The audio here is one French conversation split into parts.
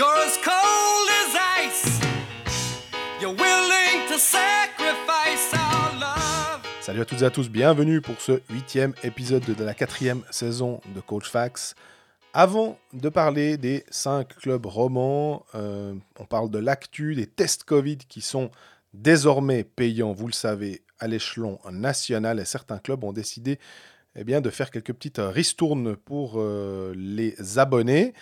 You're as cold as ice. You're willing to sacrifice our love. Salut à toutes et à tous, bienvenue pour ce huitième épisode de la quatrième saison de Coach Fax. Avant de parler des cinq clubs romans, euh, on parle de l'actu, des tests Covid qui sont désormais payants, vous le savez, à l'échelon national et certains clubs ont décidé eh de faire quelques petites ristournes pour euh, les abonnés.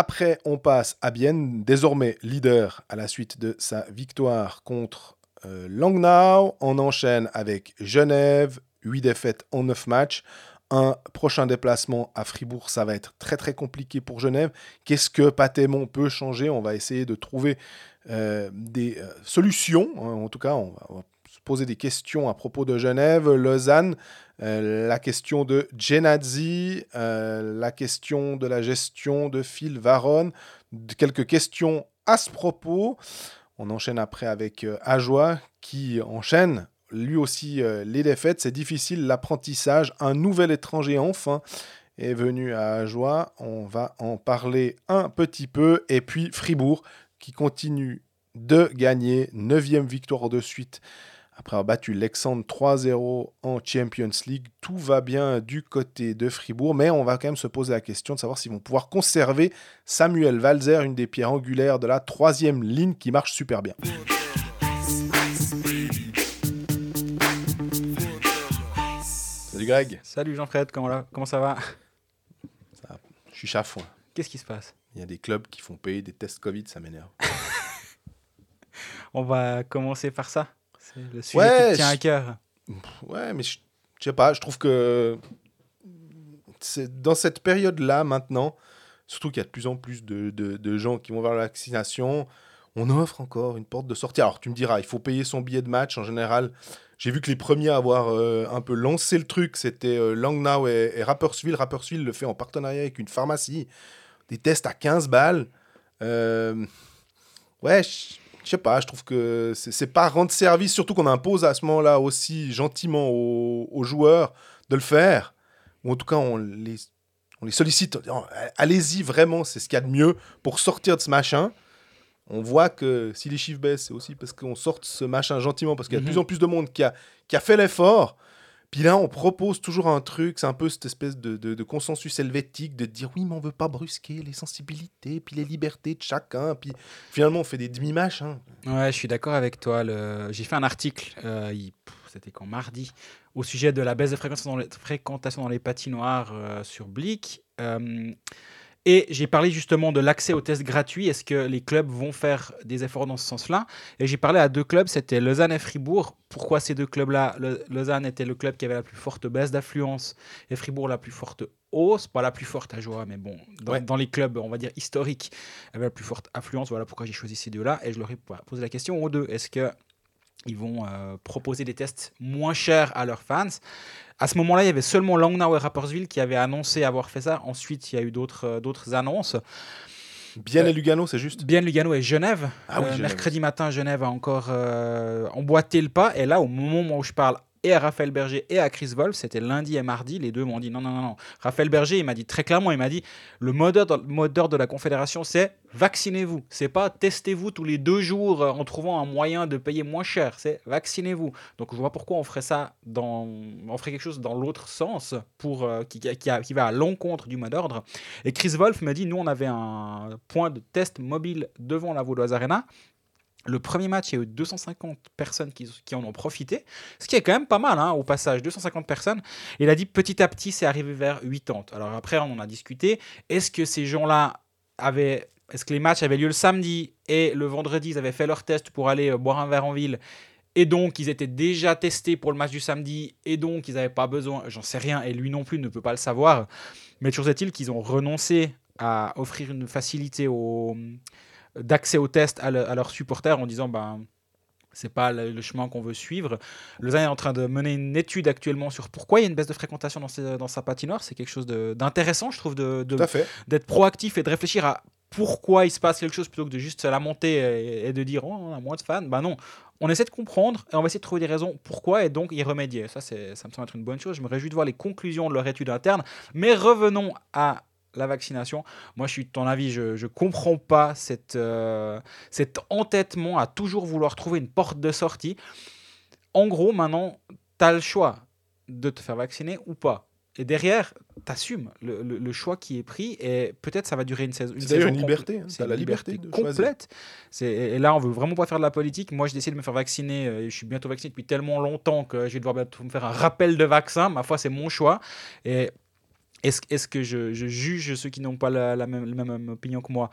Après, on passe à Bienne, désormais leader à la suite de sa victoire contre euh, Langnau. On enchaîne avec Genève, 8 défaites en 9 matchs. Un prochain déplacement à Fribourg, ça va être très très compliqué pour Genève. Qu'est-ce que Patémon peut changer? On va essayer de trouver euh, des solutions. Hein. En tout cas, on va, poser des questions à propos de Genève, Lausanne. Euh, la question de Genazzi, euh, la question de la gestion de Phil Varon, quelques questions à ce propos. On enchaîne après avec euh, Ajoie qui enchaîne lui aussi les défaites. C'est difficile l'apprentissage. Un nouvel étranger enfin est venu à Ajoie. On va en parler un petit peu. Et puis Fribourg qui continue de gagner. Neuvième victoire de suite après avoir battu Lexandre 3-0 en Champions League, tout va bien du côté de Fribourg, mais on va quand même se poser la question de savoir s'ils vont pouvoir conserver Samuel Walzer, une des pierres angulaires de la troisième ligne qui marche super bien. Salut Greg. Salut Jean-Fred, comment, comment ça va? Ça, Je suis chafouin. Qu'est-ce qui se passe? Il y a des clubs qui font payer des tests Covid, ça m'énerve. on va commencer par ça le sujet ouais, qui tient à cœur. Ouais, mais je, sais pas, je trouve que c'est dans cette période-là, maintenant, surtout qu'il y a de plus en plus de, de, gens qui vont vers la vaccination, on offre encore une porte de sortie. Alors, tu me diras, il faut payer son billet de match en général. J'ai vu que les premiers à avoir euh, un peu lancé le truc, c'était euh, Langnau et, et, Rapperswil. Rapperswil le fait en partenariat avec une pharmacie. Des tests à 15 balles. Euh, ouais, je sais pas, je trouve que c'est pas rendre service, surtout qu'on impose à ce moment-là aussi gentiment aux, joueurs de le faire, ou en tout cas on les, on les sollicite, allez-y vraiment, c'est ce qu'il y a de mieux pour sortir de ce machin. On voit que si les chiffres baissent, c'est aussi parce qu'on sort de ce machin gentiment, parce qu'il y a de mhm. plus en plus de monde qui a, qui a fait l'effort. Puis là, on propose toujours un truc, c'est un peu cette espèce de, consensus helvétique de dire oui, mais on veut pas brusquer les sensibilités, puis les libertés de chacun. Puis finalement, on fait des demi-mâches. Hein. Ouais, je suis d'accord avec toi. J'ai fait un article, euh, c'était quand mardi, au sujet de la baisse de fréquentation dans les, dans les patinoires euh, sur Blick. Euh, et j'ai parlé justement de l'accès aux tests gratuits. Est-ce que les clubs vont faire des efforts dans ce sens-là? Et j'ai parlé à deux clubs, c'était Lausanne et Fribourg. Pourquoi ces deux clubs-là? Lausanne était le club qui avait la plus forte baisse d'affluence et Fribourg la plus forte hausse, pas la plus forte à joie, mais bon, dans, les clubs, on va dire historiques, avait la plus forte affluence. Voilà pourquoi j'ai choisi ces deux-là. Et je leur ai posé la question aux deux. Est-ce que ils vont euh, proposer des tests moins chers à leurs fans? À ce moment-là, il y avait seulement Langnau et Rapperswil qui avaient annoncé avoir fait ça. Ensuite, il y a eu d'autres euh, d'autres annonces. Bien et Lugano, c'est juste Bien Lugano et Genève. Ah oui, euh, Mercredi matin, Genève a encore emboîté le pas. Et là, au moment où je parle, et à Raphaël Berger et à Chris Wolf, c'était lundi et mardi, les deux m'ont dit non, non, non, non. Raphaël Berger, il m'a dit très clairement, il m'a dit le mot d'ordre de la Confédération, c'est vaccinez-vous. C'est pas testez-vous tous les deux jours en trouvant un moyen de payer moins cher, c'est vaccinez-vous. Donc je vois pourquoi on ferait ça, on ferait quelque chose dans l'autre sens, pour, euh, qui, va à l'encontre du mot d'ordre. Et Chris Wolf m'a dit, nous on avait un point de test mobile devant la Vaudoise Arena le premier match, il y a eu 250 personnes qui, en ont profité, ce qui est quand même pas mal hein, au passage, 250 personnes. Il a dit petit à petit, c'est arrivé vers 80. Alors après, on en a discuté. Est-ce que ces gens-là avaient... Est-ce que les matchs avaient lieu le samedi et le vendredi, ils avaient fait leur test pour aller euh, boire un verre en ville et donc, ils étaient déjà testés pour le match du samedi, et donc, ils n'avaient pas besoin, j'en sais rien, et lui non plus ne peut pas le savoir. Mais toujours est-il qu'ils ont renoncé à offrir une facilité aux, d'accès aux tests à, leurs supporters en disant ben c'est pas le, chemin qu'on veut suivre. Lausanne est en train de mener une étude actuellement sur pourquoi il y a une baisse de fréquentation dans, dans sa patinoire. C'est quelque chose d'intéressant, je trouve, de, d'être proactif et de réfléchir à pourquoi il se passe quelque chose plutôt que de juste la monter et, de dire oh, on a moins de fans. Ben non, on essaie de comprendre et on va essayer de trouver des raisons pourquoi et donc y remédier. Ça, c'est, ça me semble être une bonne chose. Je me réjouis de voir les conclusions de leur étude interne. Mais revenons à la vaccination. Moi, je suis de ton avis, je ne comprends pas cette, euh, cet entêtement à toujours vouloir trouver une porte de sortie. En gros, maintenant, tu as le choix de te faire vacciner ou pas. Et derrière, tu assumes le, le, choix qui est pris et peut-être ça va durer une, saison. C'est d'ailleurs une liberté. Hein, c'est la liberté, de complète. Et là, on veut vraiment pas faire de la politique. Moi, j'ai décidé de me faire vacciner. Euh, je suis bientôt vacciné depuis tellement longtemps que je vais devoir me faire un rappel de vaccin. Ma foi, c'est mon choix. Et est-ce est que je, je, juge ceux qui n'ont pas la, la, même, la, même, opinion que moi?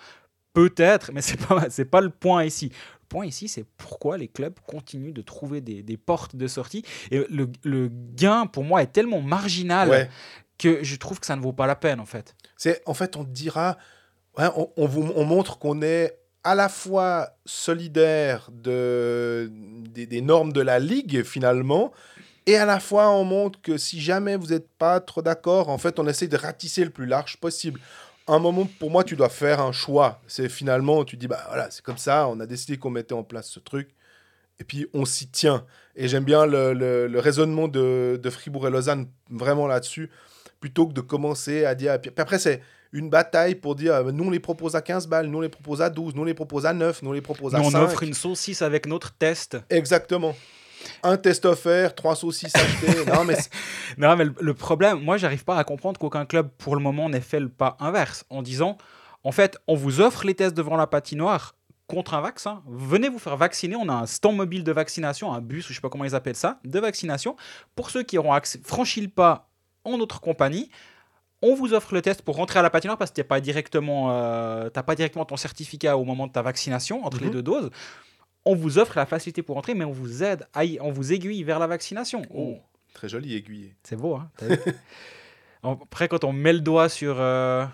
Peut-être, mais ce n'est pas, pas le point ici. Le point ici, c'est pourquoi les clubs continuent de trouver des, des portes de sortie. Et le, le, gain, pour moi, est tellement marginal que je trouve que ça ne vaut pas la peine, en fait. C'est, en fait, on dira, on, on, vous, on montre qu'on est à la fois solidaire de, des, des, normes de la Ligue, finalement, et à la fois, on montre que si jamais vous n'êtes pas trop d'accord, en fait, on essaie de ratisser le plus large possible. un moment, pour moi, tu dois faire un choix. C'est finalement, tu dis, bah voilà, c'est comme ça, on a décidé qu'on mettait en place ce truc, et puis on s'y tient. Et j'aime bien le, le, raisonnement de, de, Fribourg et Lausanne, vraiment là-dessus, plutôt que de commencer à dire. Puis après, c'est une bataille pour dire nous on les propose à 15 balles, nous on les propose à 12, nous on les propose à 9, nous on les propose à nous, 5. On offre une saucisse avec notre test. Exactement un test offert, trois saucisses achetées. non, mais, non, mais le, problème, moi, j'arrive pas à comprendre qu'aucun club, pour le moment, n'ait fait le pas inverse en disant en fait, on vous offre les tests devant la patinoire contre un vaccin. Venez vous faire vacciner. On a un stand mobile de vaccination, un bus, ou je sais pas comment ils appellent ça, de vaccination. Pour ceux qui auront franchi le pas en notre compagnie, on vous offre le test pour rentrer à la patinoire parce que tu n'as pas, directement, euh, pas directement ton certificat au moment de ta vaccination entre les mhm. deux doses on vous offre la facilité pour entrer, mais on vous aide, on vous aiguille vers la vaccination. Oh, très joli aiguillé. C'est beau, hein Après, quand on met le doigt sur, euh,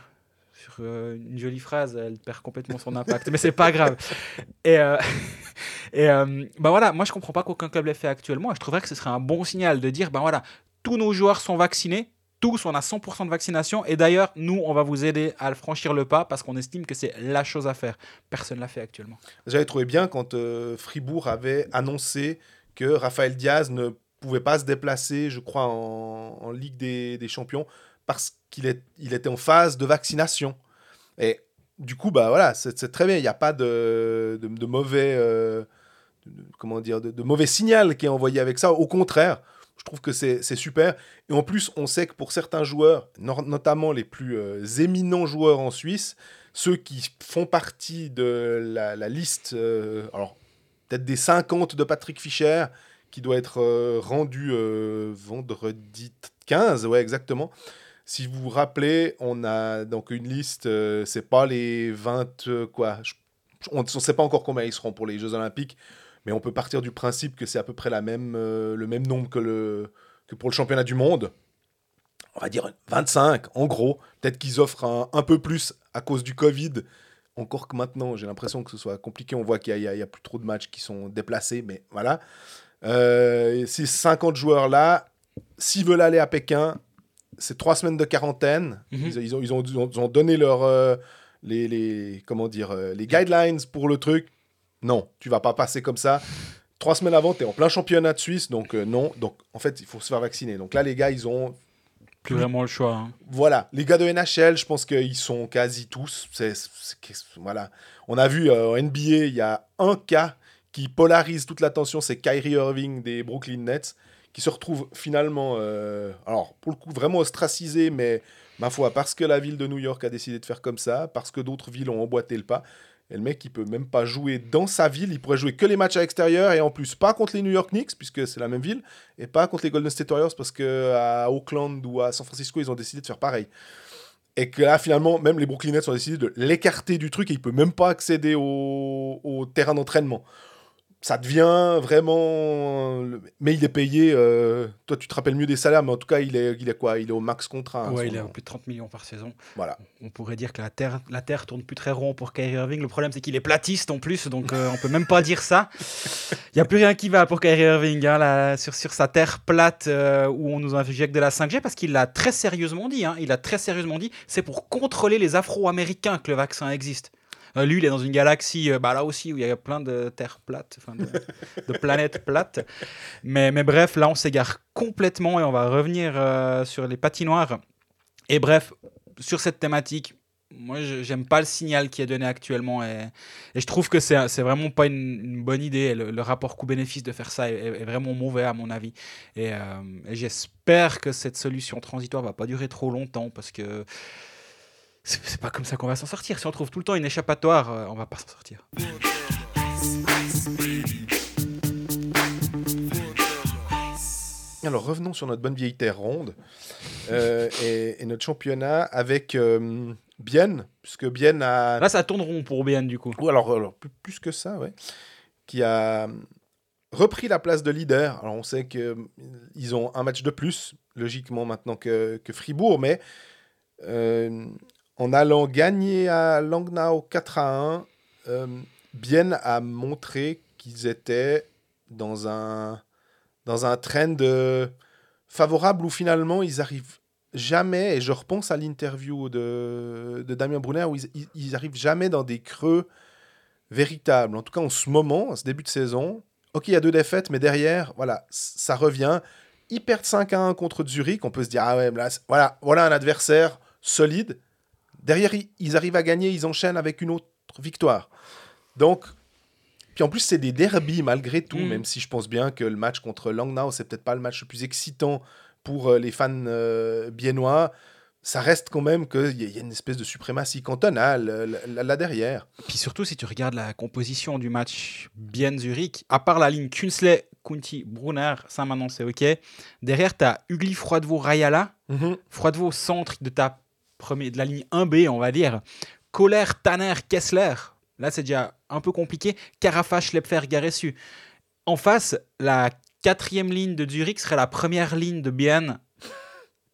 sur euh, une jolie phrase, elle perd complètement son impact, mais c'est pas grave. Et, euh, et bah voilà, moi je comprends pas qu'aucun club l'ait fait actuellement. Et je trouverais que ce serait un bon signal de dire, ben voilà, tous nos joueurs sont vaccinés, tous, on a 100% de vaccination. Et d'ailleurs, nous, on va vous aider à franchir le pas parce qu'on estime que c'est la chose à faire. Personne ne l'a fait actuellement. J'avais trouvé bien quand euh, Fribourg avait annoncé que Raphaël Diaz ne pouvait pas se déplacer, je crois, en, Ligue des, Champions parce qu'il il était en phase de vaccination. Et du coup, bah voilà, c'est très bien. Il n'y a pas de, de, mauvais, euh, comment dire, de, de mauvais signal qui est envoyé avec ça. Au contraire, je trouve que c'est super. Et en plus, on sait que pour certains joueurs, notamment les plus euh, éminents joueurs en Suisse, ceux qui font partie de la, liste, euh, alors peut-être des 50 de Patrick Fischer, qui doit être euh, rendu vendredi 15, ouais, exactement. Si vous vous rappelez, on a donc une liste, c'est pas les 20, quoi, on ne sait pas encore combien ils seront pour les Jeux Olympiques, mais on peut partir du principe que c'est à peu près la même, euh, le même nombre que, le, que pour le championnat du monde. On va dire 25, en gros. Peut-être qu'ils offrent un, peu plus à cause du Covid. Encore que maintenant, j'ai l'impression que ce soit compliqué. On voit qu'il n'y a, plus trop de matchs qui sont déplacés, mais voilà. Euh, ces 50 joueurs-là, s'ils veulent aller à Pékin, c'est trois semaines de quarantaine. Mhm. ils, ont, ils, ont, donné leur, euh, les, les, comment dire, les guidelines pour le truc. Non, tu vas pas passer comme ça. Trois semaines avant, tu es en plein championnat de Suisse, donc euh, non. Donc en fait, il faut se faire vacciner. Donc là, les gars, ils ont plus vraiment le choix. Hein. Voilà, les gars de NHL, je pense qu'ils sont quasi tous. voilà, on a vu euh, en NBA, il y a un cas qui polarise toute l'attention, c'est Kyrie Irving des Brooklyn Nets, qui se retrouve finalement, euh, alors pour le coup vraiment ostracisé, mais ma foi, parce que la ville de New York a décidé de faire comme ça, parce que d'autres villes ont emboîté le pas. Et le mec, il peut même pas jouer dans sa ville. Il pourrait jouer que les matchs à l'extérieur et en plus pas contre les New York Knicks, puisque c'est la même ville, et pas contre les Golden State Warriors, parce qu'à Oakland ou à San Francisco, ils ont décidé de faire pareil. Et que là, finalement, même les Brooklyn Nets ont décidé de l'écarter du truc et il peut même pas accéder au terrain d'entraînement ça devient vraiment. Mais il est payé. Euh, toi, tu te rappelles mieux des salaires, mais en tout cas, il est, il est quoi? Il est au max contrat. Hein, ouais, il est à plus de 30 millions par saison. Voilà. On pourrait dire que la Terre, la terre tourne plus très rond pour Kyrie Irving. Le problème, c'est qu'il est platiste en plus, donc euh, on peut même pas dire ça. Il n'y a plus rien qui va pour Kyrie Irving hein, sur, sur sa terre plate euh, où on nous injecte de la 5G, parce qu'il l'a très sérieusement dit. Hein, il a très sérieusement dit c'est pour contrôler les Afro-Américains que le vaccin existe. Euh, lui, il est dans une galaxie, euh, bah, là aussi, où il y a plein de terres plates, de, planètes plates. Mais, mais bref, là, on s'égare complètement et on va revenir euh, sur les patinoires. Et bref, sur cette thématique, moi, j'aime pas le signal qui est donné actuellement et, et je trouve que c'est vraiment pas une, bonne idée. Le, rapport coût-bénéfice de faire ça est, vraiment mauvais à mon avis. Et, euh, et j'espère que cette solution transitoire va pas durer trop longtemps parce que c'est pas comme ça qu'on va s'en sortir. Si on trouve tout le temps une échappatoire, euh, on va pas s'en sortir. Alors revenons sur notre bonne vieille terre ronde euh, et, notre championnat avec euh, Bienne, puisque Bienne a... Là ça tourne rond pour Bienne du coup. Ou alors, alors plus, que ça, ouais. Qui a repris la place de leader. Alors on sait qu'ils ont un match de plus, logiquement maintenant que, que Fribourg, mais euh, en allant gagner à Langnau 4 à 1, Bienne a montré qu'ils étaient dans un dans un trend euh, favorable où finalement ils arrivent jamais, et je repense à l'interview de, Damien Brunner, où ils, arrivent jamais dans des creux véritables. En tout cas, en ce moment, en ce début de saison, ok, il y a deux défaites, mais derrière, voilà, ça revient. Ils perdent 5 à 1 contre Zurich, on peut se dire, ah ouais, voilà un adversaire solide. Derrière, ils arrivent à gagner, ils enchaînent avec une autre victoire. Donc, puis en plus, c'est des derbies malgré tout, mm. même si je pense bien que le match contre Langnau, c'est peut-être pas le match le plus excitant pour euh, les fans euh, biennois. Ça reste quand même qu'il y, a une espèce de suprématie cantonale là, derrière. Puis surtout, si tu regardes la composition du match Bien-Zurich, à part la ligne Kunsley, Kunti, Brunner, ça maintenant c'est OK. Derrière, tu as Ugly, Froidevaux, Rayala. Mm Froidevaux, centre de, ta première, de la ligne 1B, on va dire. Kohler, Tanner, Kessler. Là, c'est déjà un peu compliqué. Carafa, Schlepfer, Garessu. En face, la quatrième ligne de Zurich serait la première ligne de Bienne.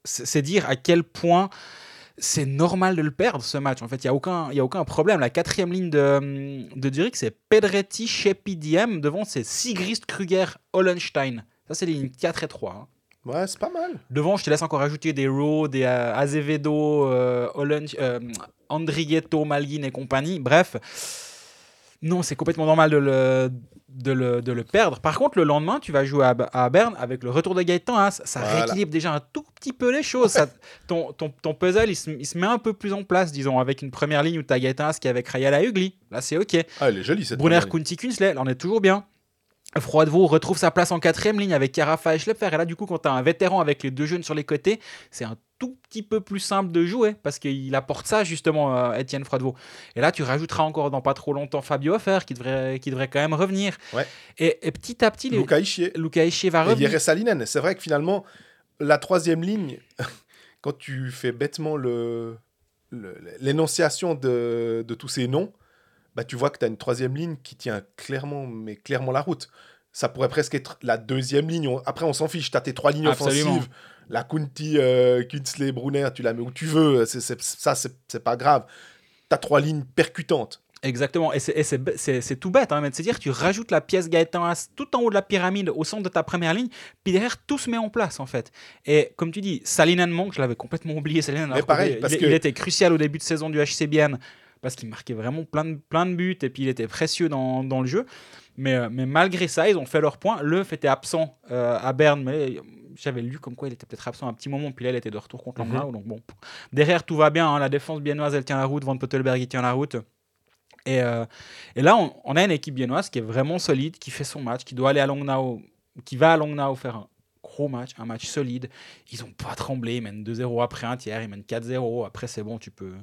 C'est dire à quel point c'est normal de le perdre ce match. En fait, il n'y a, aucun, a aucun problème. La quatrième ligne de, de Zurich, c'est Pedretti, Shepi, Diem. Devant, c'est Sigrist, Kruger, Hollenstein. Ça, c'est les lignes 4 et 3. Hein. Ouais, c'est pas mal. Devant, je te laisse encore ajouter des Rowe, des euh, Azevedo, euh, euh, Andrigetto, Malguin et compagnie. Bref, non, c'est complètement normal de le, de le, de, le, perdre. Par contre, le lendemain, tu vas jouer à, à Berne avec le retour de Gaëtan. Hein, ça, rééquilibre déjà un tout petit peu les choses. Ça, ton, ton, ton, puzzle, il se, il se, met un peu plus en place, disons, avec une première ligne où tu as Gaëtan qui est avec Rayala Ugly. Là, c'est OK. Ah, elle est jolie cette Brunner, Kunti, Kunsley, là, on est toujours bien. Froidevaux retrouve sa place en quatrième ligne avec Carafa et Schlepfer. Et là, du coup, quand tu as un vétéran avec les deux jeunes sur les côtés, c'est un tout petit peu plus simple de jouer parce qu'il apporte ça justement à Étienne Froidevaux. Et là, tu rajouteras encore dans pas trop longtemps Fabio Offer qui devrait, qui devrait quand même revenir. Et, petit à petit, les... Luca Ischier. va revenir. Et Salinen. C'est vrai que finalement, la troisième ligne, quand tu fais bêtement le, l'énonciation de, de tous ces noms, bah, tu vois que tu as une troisième ligne qui tient clairement, mais clairement la route. Ça pourrait presque être la deuxième ligne. Après, on s'en fiche. Tu as tes trois lignes offensives. La Kunti, euh, Kunsley, Brunner, tu la mets où tu veux. C'est, ça, c'est pas grave. Tu as trois lignes percutantes. Exactement, et c'est tout bête, hein, c'est-à-dire tu rajoutes la pièce Gaëtan tout en haut de la pyramide, au centre de ta première ligne, puis derrière tout se met en place en fait. Et comme tu dis, Salinen manque, je l'avais complètement oublié, Salinen, Mais pareil, parce il, que... il, était crucial au début de saison du HCBN parce qu'il marquait vraiment plein de, plein de buts et puis il était précieux dans, dans le jeu. Mais, euh, mais malgré ça, ils ont fait leur point. Leuf était absent euh, à Berne, mais j'avais lu comme quoi il était peut-être absent un petit moment, puis là, il était de retour contre mm Donc bon, derrière, tout va bien. Hein. la défense biennoise, elle tient la route. Van Pottelberg, il tient la route. Et, euh, et là, on, on, a une équipe biennoise qui est vraiment solide, qui fait son match, qui doit aller à Longnau, qui va à Longnau faire un match, un match solide. Ils n'ont pas tremblé, ils mènent 2-0 après un tiers, ils mènent 4-0. Après, c'est bon, tu peux,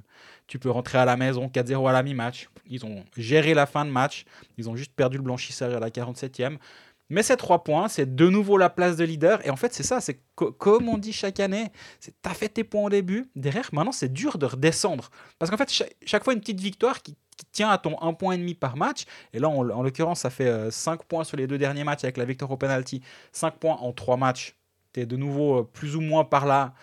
tu peux rentrer à la maison 4-0 à la mi-match. Ils ont géré la fin de match, ils ont juste perdu le blanchissage à la 47e. Mais ces trois points, c'est de nouveau la place de leader. Et en fait, c'est ça, c'est comme on dit chaque année, c'est t'as fait tes points au début, derrière, maintenant, c'est dur de redescendre. Parce qu'en fait, chaque, fois, une petite victoire qui, tient à ton 1,5 point demi par match. Et là, en, l'occurrence, ça fait 5 euh, points sur les deux derniers matchs avec la victoire au penalty. 5 points en 3 matchs. Tu es de nouveau euh, plus ou moins par là.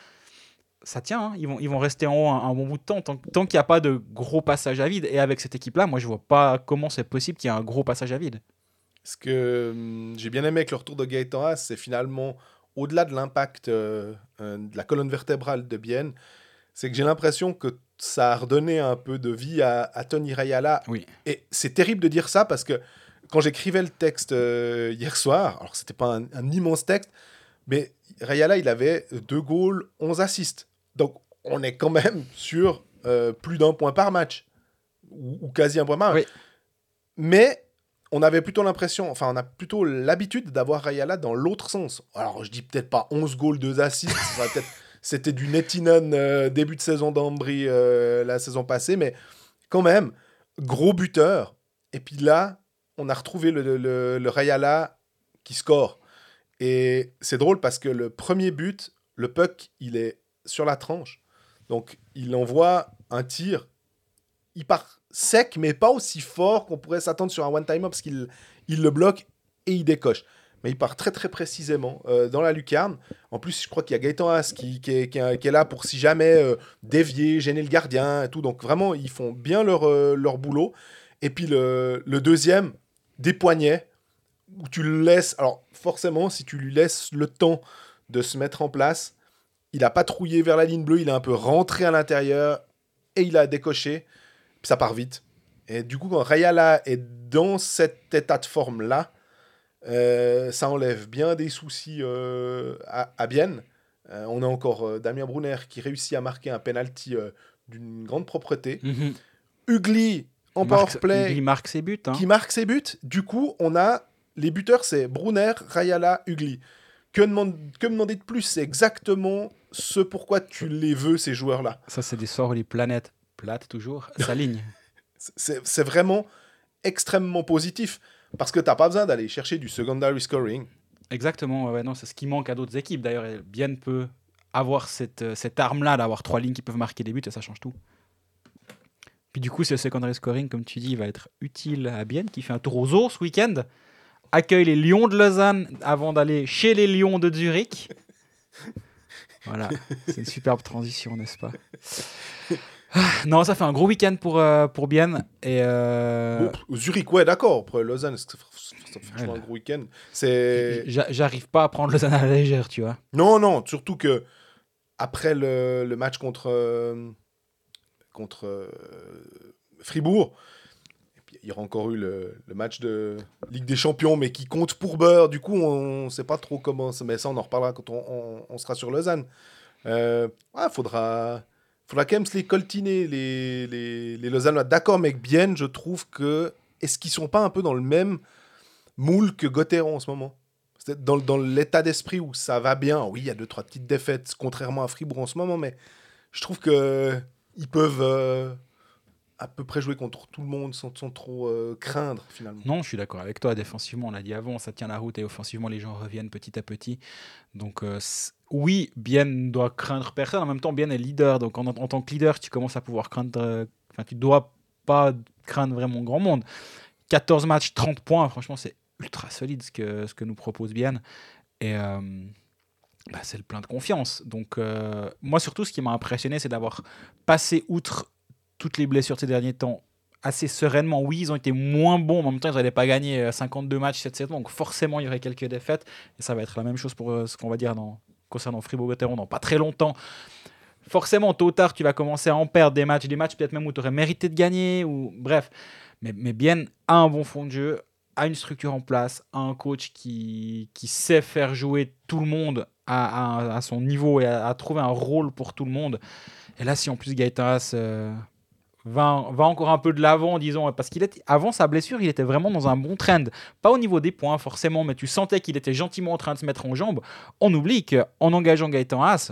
Ça tient, hein. ils, vont, ils rester en haut un, bon bout de temps, tant, qu'il n'y a pas de gros passage à vide. Et avec cette équipe-là, moi, je vois pas comment c'est possible qu'il y ait un gros passage à vide. Ce que hum, j'ai bien aimé avec le retour de Gaëtan Haas, c'est finalement, au-delà de l'impact euh, de la colonne vertébrale de Bienne, c'est que j'ai l'impression que ça a redonné un peu de vie à, Tony Rayala. Oui. Et c'est terrible de dire ça parce que quand j'écrivais le texte euh, hier soir, alors c'était pas un, immense texte, mais Rayala, il avait deux goals, 11 assists. Donc on est quand même sur euh, plus d'un point par match, ou, ou quasi un point par match. Oui. Mais on avait plutôt l'impression, enfin, on a plutôt l'habitude d'avoir Rayala dans l'autre sens. Alors, je dis peut-être pas 11 goals, 2 assists, c'était du Nettinen euh, début de saison d'Ambry euh, la saison passée, mais quand même, gros buteur. Et puis là, on a retrouvé le, le, le Rayala qui score. Et c'est drôle parce que le premier but, le puck, il est sur la tranche. Donc, il envoie un tir. Il part sec, mais pas aussi fort qu'on pourrait s'attendre sur un one-timer parce qu'il il le bloque et il décoche. Mais il part très très précisément euh, dans la lucarne. En plus, je crois qu'il y a Gaëtan Haas qui, qui, est, qui est- est là pour si jamais euh, dévier, gêner le gardien et tout. Donc vraiment, ils font bien leur, euh, leur boulot. Et puis le, le deuxième, des poignets, où tu le laisses. Alors forcément, si tu lui laisses le temps de se mettre en place, il a patrouillé vers la ligne bleue, il a un peu rentré à l'intérieur et il a décoché. Puis ça part vite. Et du coup, quand Rayala est dans cet état de forme-là, euh, ça enlève bien des soucis euh, à, à Bienne. Euh, on a encore Damien Brunner qui réussit à marquer un penalty d'une grande propreté. Mhm. Ugly en powerplay Il marque ses buts. hein. qui marque ses buts. Du coup, on a les buteurs, c'est Brunner, Rayala, Ugly. Que, demande, que demander de plus C'est exactement ce pourquoi tu les veux, ces joueurs-là. Ça, c'est des sorts les planètes plates toujours s'alignent. C'est c'est vraiment extrêmement positif. Parce que tu n'as pas besoin d'aller chercher du secondary scoring. Exactement, ouais, non, c'est ce qui manque à d'autres équipes. D'ailleurs, et Bienne peut avoir cette, euh, cette arme-là d'avoir trois lignes qui peuvent marquer des buts et ça change tout. Puis du coup, ce secondary scoring, comme tu dis, va être utile à Bienne qui fait un tour aux ours ce week-end, accueille les Lions de Lausanne avant d'aller chez les Lions de Zurich. Voilà, c'est une superbe transition, n'est-ce pas? Non, ça fait un gros week-end pour, euh, pour Bienne. Et euh, Bon, Zurich, ouais, d'accord. Après Lausanne, c'est c'est franchement Ouais, un gros week-end. C'est j'arrive pas à prendre Lausanne à la légère, tu vois. Non, non, surtout que après le, le match contre, euh, contre euh, Fribourg, il y aura encore eu le, le match de Ligue des Champions, mais qui compte pour beurre. Du coup, on ne sait pas trop comment. ça- Mais ça, on en reparlera quand on, on- on sera sur Lausanne. Euh, ouais, faudra, faudra quand même se les coltiner, les, les. D'accord, mais bien, je trouve que. Est-ce qu'ils sont pas un peu dans le même moule que Gauthieron en ce moment? Dans l'état d'esprit où ça va bien. Oui, il y a deux, trois petites défaites, contrairement à Fribourg en ce moment, mais je trouve que ils peuvent euh, à peu près jouer contre tout le monde sans, trop euh, craindre, finalement. Non, je suis d'accord avec toi. Défensivement, on l'a dit avant, ça tient la route et offensivement, les gens reviennent petit à petit. Donc, euh, oui, Bien ne doit craindre personne. En même temps, Bien est leader. Donc, en, tant que leader, tu commences à pouvoir craindre. euh, Enfin, tu dois pas craindre vraiment grand monde. 14 matchs, 30 points. Franchement, c'est ultra solide ce que, ce que nous propose Bien. Et. bah, c'est le plein de confiance. Donc, moi, surtout, ce qui m'a impressionné, c'est d'avoir passé outre toutes les blessures ces derniers temps assez sereinement. Oui, ils ont été moins bons, mais en même temps, ils n'allaient pas gagner euh, 52 matchs cette saison, donc forcément, il y aurait quelques défaites. Et ça va être la même chose pour euh, ce qu'on va dire concernant Fribourg-Gotteron dans pas très longtemps. Forcément, tôt ou tard, tu vas commencer à en perdre des matchs, des matchs peut-être même où tu aurais mérité de gagner, ou bref. Mais, bien, a un bon fond de jeu, a une structure en place, a un coach qui, qui sait faire jouer tout le monde à, à- à son niveau et à, à trouver un rôle pour tout le monde. Et là, si en plus Gaëtan Haas, euh, va, va encore un peu de l'avant, disons, parce qu'il était avant sa blessure, il était vraiment dans un bon trend. Pas au niveau des points forcément, mais tu sentais qu'il était gentiment en train de se mettre en jambes. On oublie qu'en engageant Gaëtan Haas,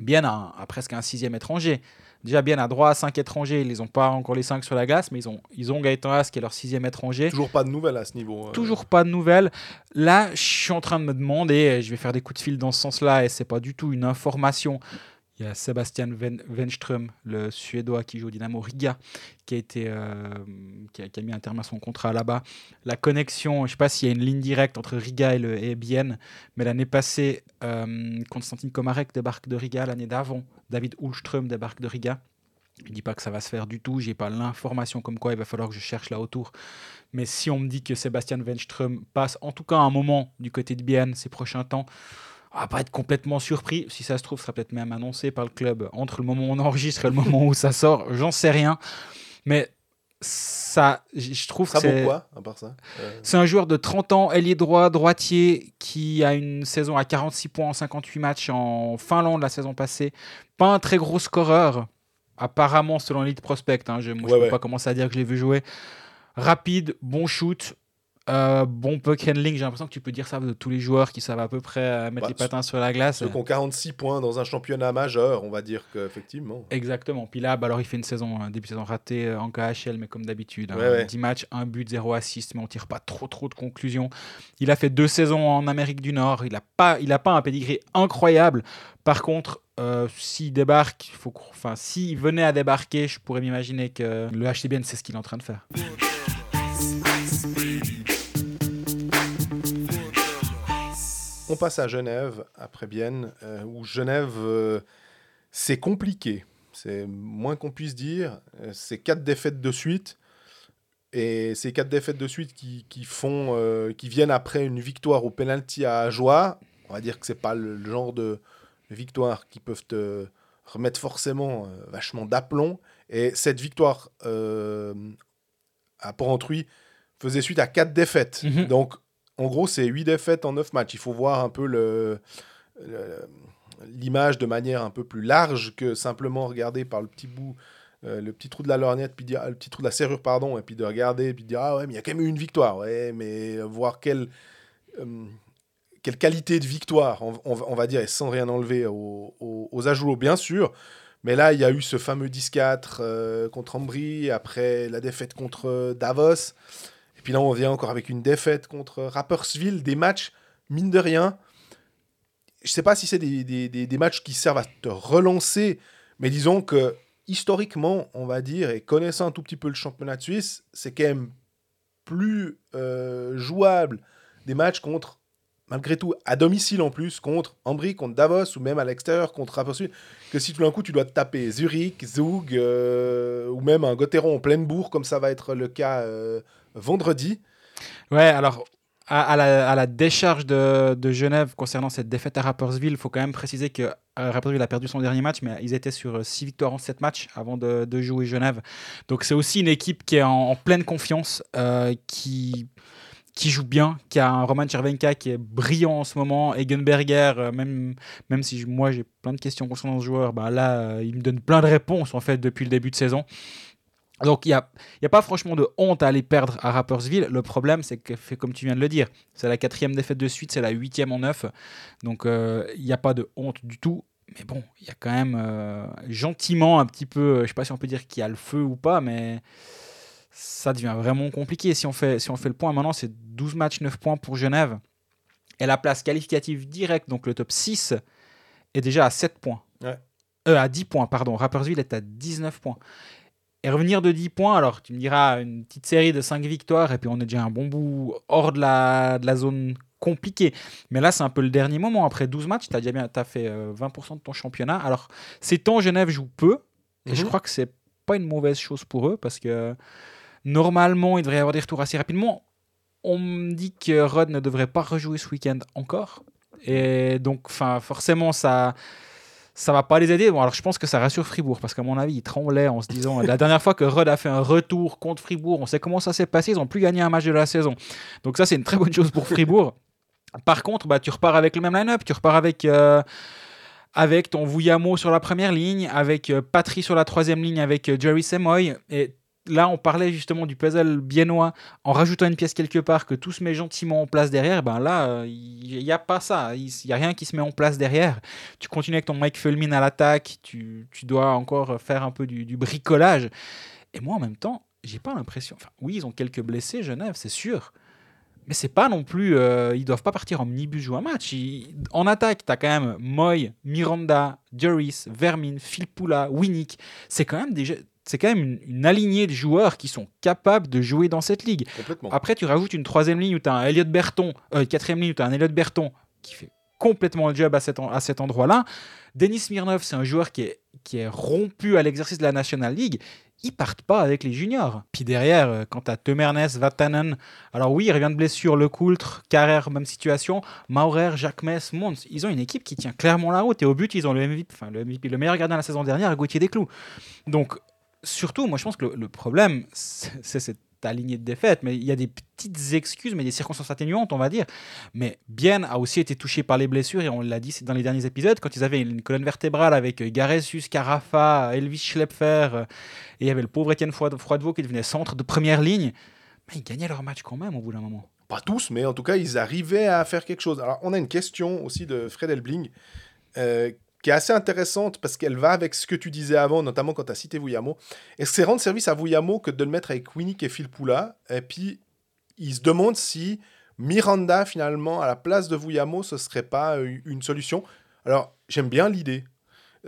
bien à, à presque un sixième étranger. Déjà bien à droit à cinq étrangers, ils n'ont pas encore les cinq sur la glace, mais ils ont, ils ont Gaëtan Haas qui est leur sixième étranger. Toujours pas de nouvelles à ce niveau. euh. Toujours pas de nouvelles. Là, je suis en train de me demander, et je vais faire des coups de fil dans ce sens-là, et c'est pas du tout une information. Il y a Sebastian Ven- Wenström, le Suédois qui joue au Dynamo Riga, qui a, euh, mis un terme à son contrat là-bas. La connexion, je ne sais pas s'il y a une ligne directe entre Riga et, le, Bienne, mais l'année passée, euh, Konstantin Komarek débarque de Riga. L'année d'avant, David Ulström débarque de Riga. Je ne dis pas que ça va se faire du tout, j'ai pas l'information comme quoi il va falloir que je cherche là autour. Mais si on me dit que Sébastien Wenström passe en tout cas un moment du côté de Bienne ces prochains temps, on va pas être complètement surpris. Si ça se trouve, ça sera peut-être même annoncé par le club entre le moment où on enregistre et le moment où ça sort. J'en sais rien. Mais ça, je trouve ça que c'est. quoi, à part ça? Euh... C'est un joueur de 30 ans, ailier droit, droitier, qui a une saison à 46 points en 58 matchs en Finlande la saison passée. Pas un très gros scoreur, apparemment selon l'Elite Prospect. Hein. Je, moi, ouais, peux ouais. pas commencer à dire que je l'ai vu jouer. Rapide, bon shoot, euh, bon puck handling, j'ai l'impression que tu peux dire ça de tous les joueurs qui savent à peu près euh, mettre bah, les patins sur la glace. Ceux qui ont 46 points dans un championnat majeur, on va dire qu'effectivement. Exactement. Puis là, bah, alors il fait une saison, un début de saison raté euh, en KHL, mais comme d'habitude. Hein, ouais, ouais. 10 matchs, 1 but, 0 assist, mais on tire pas trop trop de conclusions. Il a fait deux saisons en Amérique du Nord. Il n'a pas, il a pas un pedigree incroyable. Par contre, euh, s'il débarque, faut, enfin, s'il venait à débarquer, je pourrais m'imaginer que le HCBN, c'est ce qu'il est en train de faire. On passe à Genève, après Bienne, euh, où Genève, euh, c'est compliqué. C'est moins qu'on puisse dire. Euh, c'est quatre défaites de suite. Et ces quatre défaites de suite qui, qui font, euh, qui viennent après une victoire au penalty à Joie, on va dire que c'est pas le, genre de victoire qui peuvent te remettre forcément vachement d'aplomb. Et cette victoire à Port-Entruy faisait suite à quatre défaites. Mhm. Donc en gros, c'est 8 défaites en 9 matchs. Il faut voir un peu l'image de manière un peu plus large que simplement regarder par le petit bout, euh, le petit trou de la lorgnette, puis dire, le petit trou de la serrure, pardon, et puis de regarder, puis de dire, ah ouais, mais il y a quand même eu une victoire. Mais voir quelle, euh, quelle qualité de victoire, on, va dire, et sans rien enlever aux, ajouts, bien sûr. Mais là, il y a eu ce fameux 10-4 euh, contre Ambry, après la défaite contre Davos. Puis là, on vient encore avec une défaite contre Rapperswil, des matchs, mine de rien. Je sais pas si c'est des, des, des, des, matchs qui servent à te relancer, mais disons que historiquement, on va dire, et connaissant un tout petit peu le championnat de Suisse, c'est quand même plus euh, jouable des matchs contre, malgré tout, à domicile en plus, contre Ambry, contre Davos, ou même à l'extérieur contre Rapperswil, que si tout d'un coup tu dois te taper Zurich, Zug, euh, ou même un Gotteron en pleine bourre, comme ça va être le cas euh, vendredi. Ouais, alors à, la, décharge de, Genève concernant cette défaite à Rapperswil, il faut quand même préciser que euh, Rapperswil a perdu son dernier match, mais ils étaient sur 6 victoires en 7 matchs avant de, jouer Genève. Donc c'est aussi une équipe qui est en, pleine confiance, euh, qui, joue bien, qui a un Roman Chervenka qui est brillant en ce moment, Egenberger, euh, même, si moi j'ai plein de questions concernant ce joueur, bah là euh, il me donne plein de réponses en fait depuis le début de saison. Donc il n'y a, y a pas franchement de honte à aller perdre à Rappersville. Le problème, c'est que, comme tu viens de le dire, c'est la quatrième défaite de suite, c'est la huitième en neuf. Donc il euh, n'y a pas de honte du tout. Mais bon, il y a quand même euh, gentiment un petit peu, je ne sais pas si on peut dire qu'il y a le feu ou pas, mais ça devient vraiment compliqué. Si on fait, si on fait le point maintenant, c'est 12 matchs, 9 points pour Genève. Et la place qualificative directe, donc le top 6, est déjà à 7 points. Ouais. Euh, à 10 points, pardon. Rappersville est à 19 points. Et revenir de 10 points, alors tu me diras une petite série de 5 victoires, et puis on est déjà un bon bout hors de la, de la zone compliquée. Mais là, c'est un peu le dernier moment. Après 12 matchs, tu as déjà bien as fait euh, 20% de ton championnat. Alors, ces temps, Genève joue peu, et Mhm. je crois que c'est pas une mauvaise chose pour eux, parce que normalement, il devrait y avoir des retours assez rapidement. On me dit que Rod ne devrait pas rejouer ce week-end encore. Et donc, forcément, ça ça va pas les aider. Bon, alors je pense que ça rassure Fribourg parce qu'à mon avis, ils tremblaient en se disant la dernière fois que Rod a fait un retour contre Fribourg, on sait comment ça s'est passé, ils n'ont plus gagné un match de la saison. Donc ça, c'est une très bonne chose pour Fribourg. Par contre, bah, tu repars avec le même line-up, tu repars avec, euh, avec ton Vouillamo sur la première ligne, avec euh, Patry sur la troisième ligne, avec euh, Jerry Semoy. Et là, on parlait justement du puzzle biennois en rajoutant une pièce quelque part que tout se met gentiment en place derrière. Ben là, il n'y a pas ça. Il n'y a rien qui se met en place derrière. Tu continues avec ton Mike Fulmin à l'attaque. Tu, tu, dois encore faire un peu du, bricolage. Et moi, en même temps, j'ai pas l'impression. Enfin, oui, ils ont quelques blessés, Genève, c'est sûr. Mais c'est pas non plus. Euh, ils doivent pas partir en minibus jouer un match. En attaque, tu as quand même Moy, Miranda, Juris, Vermin, Philpoula, Winnick. C'est quand même déjà c'est quand même une, une, alignée de joueurs qui sont capables de jouer dans cette ligue. Après, tu rajoutes une troisième ligne où tu as un Elliot Berton, euh, quatrième ligne où tu as un Elliot Berton qui fait complètement le job à cet, en, à cet endroit-là. Denis Smirnov, c'est un joueur qui est, qui est rompu à l'exercice de la National League. Ils partent pas avec les juniors. Puis derrière, euh, quand tu as Temernes, Vatanen, alors oui, il revient de blessure, Le Coultre, Carrère, même situation, Maurer, Jacques Mess, Mons, ils ont une équipe qui tient clairement la route. Et au but, ils ont le MVP, enfin le, MVP, le meilleur gardien de la saison dernière, Gauthier Desclous. Donc, surtout, moi je pense que le, problème, c'est cette lignée de défaite, mais il y a des petites excuses, mais des circonstances atténuantes, on va dire. Mais Bien a aussi été touché par les blessures, et on l'a dit dans les derniers épisodes, quand ils avaient une colonne vertébrale avec euh, Garesius, Carafa, Elvis Schlepfer, euh, et il y avait le pauvre Étienne Froidevaux qui devenait centre de première ligne, mais ils gagnaient leur match quand même au bout d'un moment. Pas tous, mais en tout cas, ils arrivaient à faire quelque chose. Alors, on a une question aussi de Fred Elbling, euh, qui est assez intéressante parce qu'elle va avec ce que tu disais avant, notamment quand tu as cité Vuyamo. Est-ce que c'est rendre service à Vuyamo que de le mettre avec Winnick et Phil Poula Et puis, il se demande si Miranda, finalement, à la place de Vuyamo, ce serait pas une solution. Alors, j'aime bien l'idée.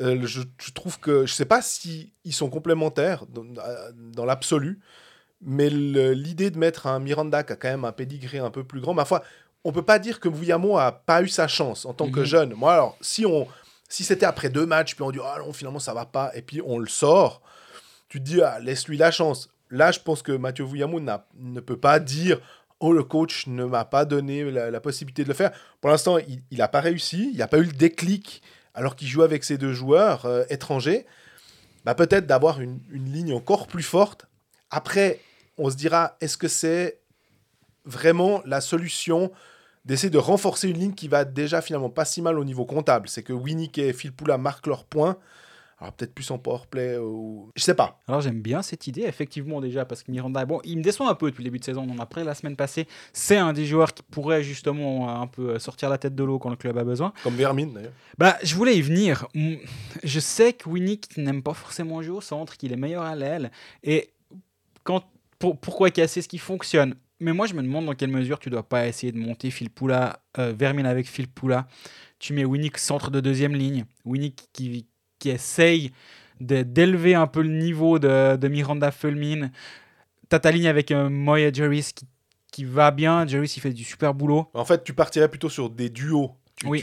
Euh, je, trouve que je sais pas si ils sont complémentaires dans, dans l'absolu, mais l'idée de mettre un Miranda qui a quand même un pédigré un peu plus grand, ma foi, on peut pas dire que Vuyamo a pas eu sa chance en tant que mhm. jeune. Moi, alors, si on si c'était après deux matchs, puis on dit, ah non, finalement, ça va pas, et puis on le sort, tu te dis, ah, laisse-lui la chance. Là, je pense que Mathieu Vouillamou ne peut pas dire, oh, le coach ne m'a pas donné la, possibilité de le faire. Pour l'instant, il n'a pas réussi, il n'a pas eu le déclic alors qu'il joue avec ces deux joueurs euh, étrangers. Bah, Peut-être d'avoir une, une ligne encore plus forte. Après, on se dira, est-ce que c'est vraiment la solution d'essayer de renforcer une ligne qui va déjà finalement pas si mal au niveau comptable. C'est que Winnick et Phil Poula marquent leurs points. Alors peut-être plus en powerplay ou... Je sais pas. Alors j'aime bien cette idée, effectivement déjà, parce que Miranda, bon, il me déçoit un peu depuis le début de saison. Donc après, la semaine passée, c'est un des joueurs qui pourrait justement un peu sortir la tête de l'eau quand le club a besoin. Comme Vermin d'ailleurs. Bah, je voulais y venir. Je sais que Winnick n'aime pas forcément jouer au centre, qu'il est meilleur à l'aile. Et quand, pour, pourquoi casser ce qui fonctionne? Mais moi, je me demande dans quelle mesure tu dois pas essayer de monter Phil Poula, euh, Vermin avec Phil Poula. Tu mets Winnick centre de deuxième ligne. Winnick qui, qui essaye d'élever un peu le niveau de, de Miranda Fulmin. T'as ta ligne avec euh, Moya Jerris qui, qui va bien. Jerris, il fait du super boulot. En fait, tu partirais plutôt sur des duos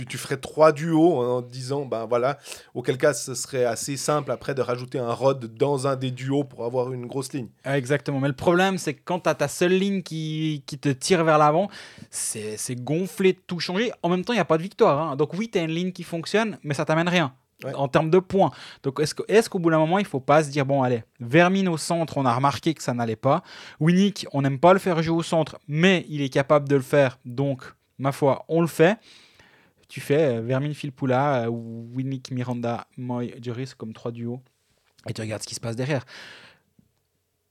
tu, ferais trois duos en disant, ben voilà, auquel cas ce serait assez simple après de rajouter un rod dans un des duos pour avoir une grosse ligne. Exactement, mais le problème c'est que quand tu as ta seule ligne qui, qui te tire vers l'avant, c'est gonflé de tout changer. En même temps, il n'y a pas de victoire. Hein. Donc oui, tu as une ligne qui fonctionne, mais ça t'amène rien. En termes de points. Donc, est-ce, est qu'au bout d'un moment, il faut pas se dire, bon, allez, Vermine au centre, on a remarqué que ça n'allait pas. Winnick, on n'aime pas le faire jouer au centre, mais il est capable de le faire. Donc, ma foi, on le fait tu fais euh, Vermin Filpula, euh, Winnick Miranda, Moy Juris comme trois duos et tu regardes ce qui se passe derrière.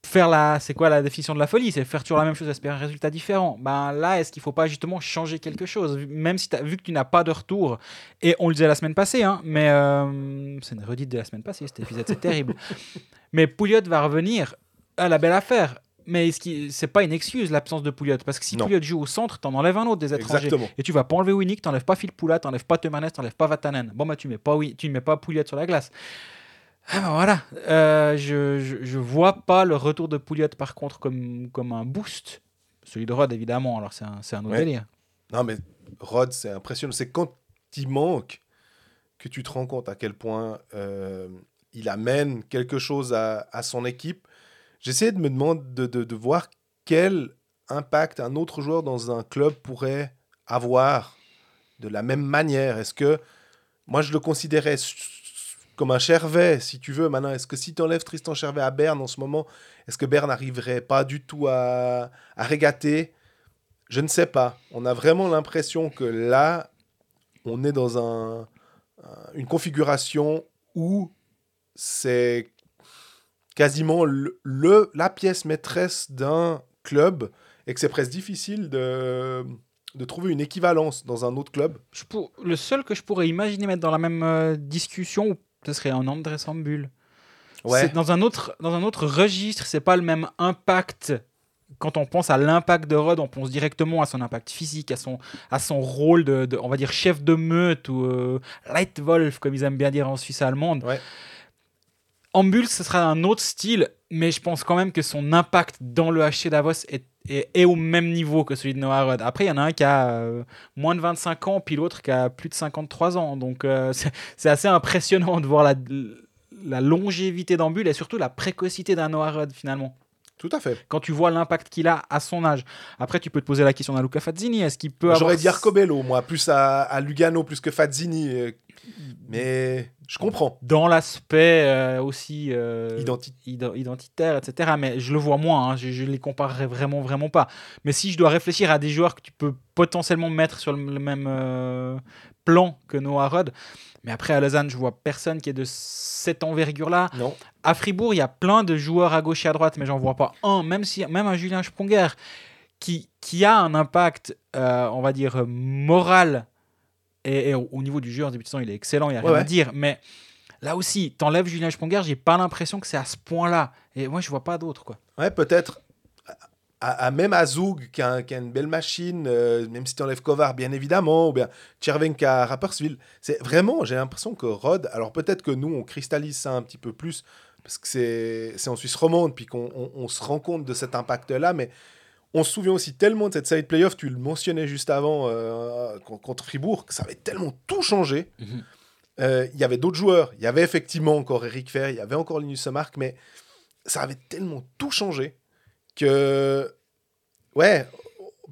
Faire la, c'est quoi la définition de la folie? C'est faire toujours la même chose, espérer un résultat différent. Ben là, est-ce qu'il faut pas justement changer quelque chose? Même si as, vu que tu n'as pas de retour, et on le disait la semaine passée, hein, mais euh, c'est une redite de la semaine passée, cet épisode, c'est terrible. Mais Pouliot va revenir à la belle affaire mais ce c'est pas une excuse l'absence de Pouliot parce que si Pouliot joue au centre, t'en enlèves un autre des étrangers et tu vas pas enlever Winnick, t'enlèves pas Phil Poulat, t'enlèves pas Temanes, t'enlèves pas Vatanen. Bon bah tu mets pas tu mets pas Pouliot sur la glace. Ah bah voilà, euh, je, je, vois pas le retour de Pouliot par contre comme, comme un boost. Celui de Rod évidemment, alors c'est un, c'est un autre délire. Non mais Rod c'est impressionnant, c'est quand il manque que tu te rends compte à quel point euh, il amène quelque chose à, à son équipe J'essayais de me demander, de, de, de, voir quel impact un autre joueur dans un club pourrait avoir de la même manière. Est-ce que moi je le considérais comme un Chervet, si tu veux, maintenant Est-ce que si tu enlèves Tristan Chervet à Berne en ce moment, est-ce que Berne n'arriverait pas du tout à, à régater? Je ne sais pas. On a vraiment l'impression que là, on est dans un, une configuration où c'est quasiment le, la pièce maîtresse d'un club et que c'est presque difficile de, de trouver une équivalence dans un autre club. Je pour, le seul que je pourrais imaginer mettre dans la même euh, discussion, ce serait un André Sambul. Ouais. Dans, un autre, dans un autre registre, c'est pas le même impact. Quand on pense à l'impact de Rod, on pense directement à son impact physique, à son, à son rôle de, on va dire, chef de meute ou euh, Leitwolf, comme ils aiment bien dire en Suisse allemande. Ouais. Ambul, ce sera un autre style, mais je pense quand même que son impact dans le HC Davos est, au même niveau que celui de Noah Rudd. Après, il y en a un qui a euh, moins de 25 ans, puis l'autre qui a plus de 53 ans. Donc, euh, c'est assez impressionnant de voir la, la longévité d'Ambul et surtout la précocité d'un Noah Rudd, finalement. Tout à fait. Quand tu vois l'impact qu'il a à son âge. Après, tu peux te poser la question à Luca Fazzini. Est-ce qu'il peut J'aurais dit Arcobello, moi, plus à, à, Lugano, plus que Fazzini. Mais je comprends. Dans l'aspect euh, aussi euh, identitaire, etc. Mais je le vois moins. Hein. Je, je, les comparerais vraiment, vraiment pas. Mais si je dois réfléchir à des joueurs que tu peux potentiellement mettre sur le, même euh, plan que Noah Rod, mais après à Lausanne, je vois personne qui est de cette envergure-là. Non. À Fribourg, il y a plein de joueurs à gauche et à droite, mais j'en vois pas un. Même si, même un Julien Sponger qui, qui a un impact, on va dire moral et, au niveau du jeu, en début de saison, il est excellent, il n'y a rien à dire. Mais là aussi, t'enlèves Julien Sponger, j'ai pas l'impression que c'est à ce point-là. Et moi, je vois pas d'autre. quoi. Ouais, peut-être. À, même Azoug, qui a, qui a, une belle machine, euh, même si tu enlèves Kovar, bien évidemment, ou bien Chervenka, Rapperswil. C'est vraiment, j'ai l'impression que Rod, alors peut-être que nous, on cristallise ça un petit peu plus, parce que c'est en Suisse romande, puis qu'on on se rend compte de cet impact-là, mais on se souvient aussi tellement de cette série de playoffs, tu le mentionnais juste avant euh, contre Fribourg, que ça avait tellement tout changé. Mhm. Euh, il y avait d'autres joueurs, il y avait effectivement encore Eric Fer, il y avait encore Linus Mark, mais ça avait tellement tout changé que, ouais,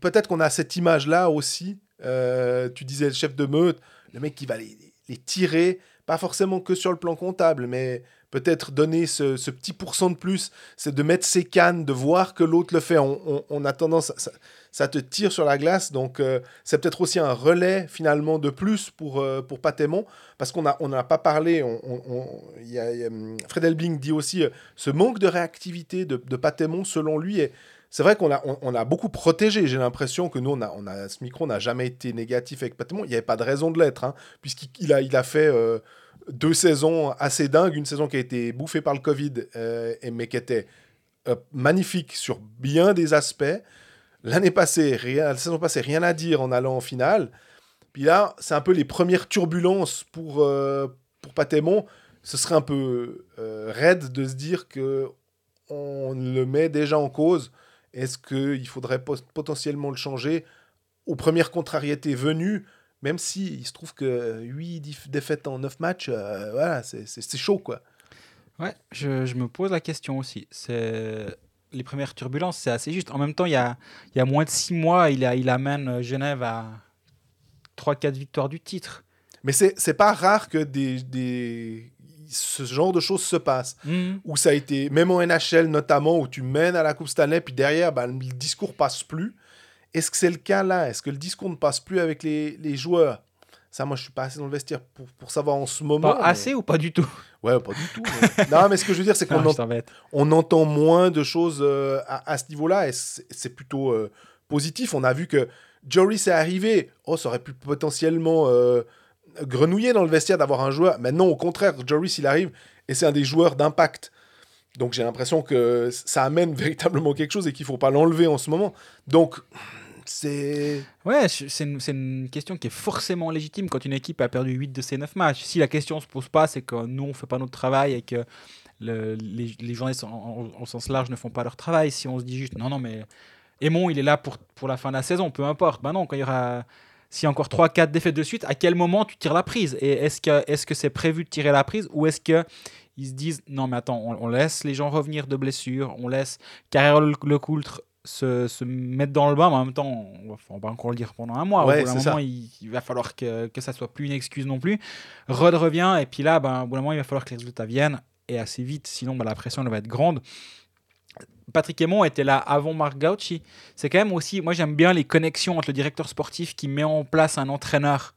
peut-être qu'on a cette image-là aussi. Euh, tu disais le chef de meute, le mec qui va les, tirer, pas forcément que sur le plan comptable, mais peut-être donner ce, petit pourcent de plus, c'est de mettre ses cannes, de voir que l'autre le fait. On, a tendance, ça, ça, te tire sur la glace, donc euh, c'est peut-être aussi un relais finalement de plus pour, euh, pour Patémon, parce qu'on n'a on pas parlé, on, a, hum, Fred Elbing dit aussi, euh, ce manque de réactivité de, de Patémon, selon lui, est, c'est vrai qu'on a, on, a beaucoup protégé. J'ai l'impression que nous, on a, on a, ce micro n'a jamais été négatif avec Patémon. Il n'y avait pas de raison de l'être, hein, puisqu'il a, il a fait deux saisons assez dingues. Une saison qui a été bouffée par le Covid, euh, mais qui était euh, magnifique sur bien des aspects. L'année passée, rien, la saison passée, rien à dire en allant en finale. Puis là, c'est un peu les premières turbulences pour, euh, pour Patémon. Ce serait un peu raide de se dire que on le met déjà en cause. Est-ce qu'il faudrait potentiellement le changer aux premières contrariétés venues? Même si il se trouve que 8 défaites en 9 matchs, euh, voilà, c'est chaud, quoi. Ouais, je, je, me pose la question aussi. C'est les premières turbulences, c'est assez juste. En même temps, il y a, il y a moins de 6 mois, il, a, il amène Genève à 3-4 victoires du titre. Mais c'est pas rare que des, des, ce genre de choses se passent. Mmh. Où ça a été, même en NHL notamment, où tu mènes à la Coupe Stanley, puis derrière, ben, le discours passe plus. Est-ce que c'est le cas là? Est-ce que le discours ne passe plus avec les, les joueurs? Ça, moi, je suis pas assez dans le vestiaire pour, pour savoir en ce moment. Pas assez ou pas du tout? Ouais, pas du tout. non, mais ce que je veux dire, c'est qu'on on entend moins de choses euh, à, ce niveau-là et c'est plutôt euh, positif. On a vu que Joris est arrivé. Oh, ça aurait pu potentiellement euh, grenouiller dans le vestiaire d'avoir un joueur. Mais non, au contraire, Joris, il arrive et c'est un des joueurs d'impact. Donc j'ai l'impression que ça amène véritablement quelque chose et qu'il ne faut pas l'enlever en ce moment. Donc c'est. Ouais, c'est une, une, question qui est forcément légitime quand une équipe a perdu 8 de ses 9 matchs. Si la question ne se pose pas, c'est que nous, on ne fait pas notre travail et que le, les, les, journalistes en, sens large ne font pas leur travail. Si on se dit juste non, non, mais Aimon, il est là pour, pour la fin de la saison, peu importe. Ben non, quand il y aura. S'il y a encore 3-4 défaites de suite, à quel moment tu tires la prise? Et est-ce que c'est -ce c'est prévu de tirer la prise ou est-ce qu'ils se disent non, mais attends, on, laisse les gens revenir de blessures, on laisse Carrière le, le coultre se, se, mettre dans le bain, mais en même temps, on va, encore le dire pendant un mois. Ouais, au bout moment, il, va falloir que, que ça soit plus une excuse non plus. Rod revient, et puis là, ben, au bout d'un moment, il va falloir que les résultats viennent, et assez vite, sinon ben, la pression elle va être grande. Patrick Aymon était là avant Marc Gauchi. C'est quand même aussi, moi j'aime bien les connexions entre le directeur sportif qui met en place un entraîneur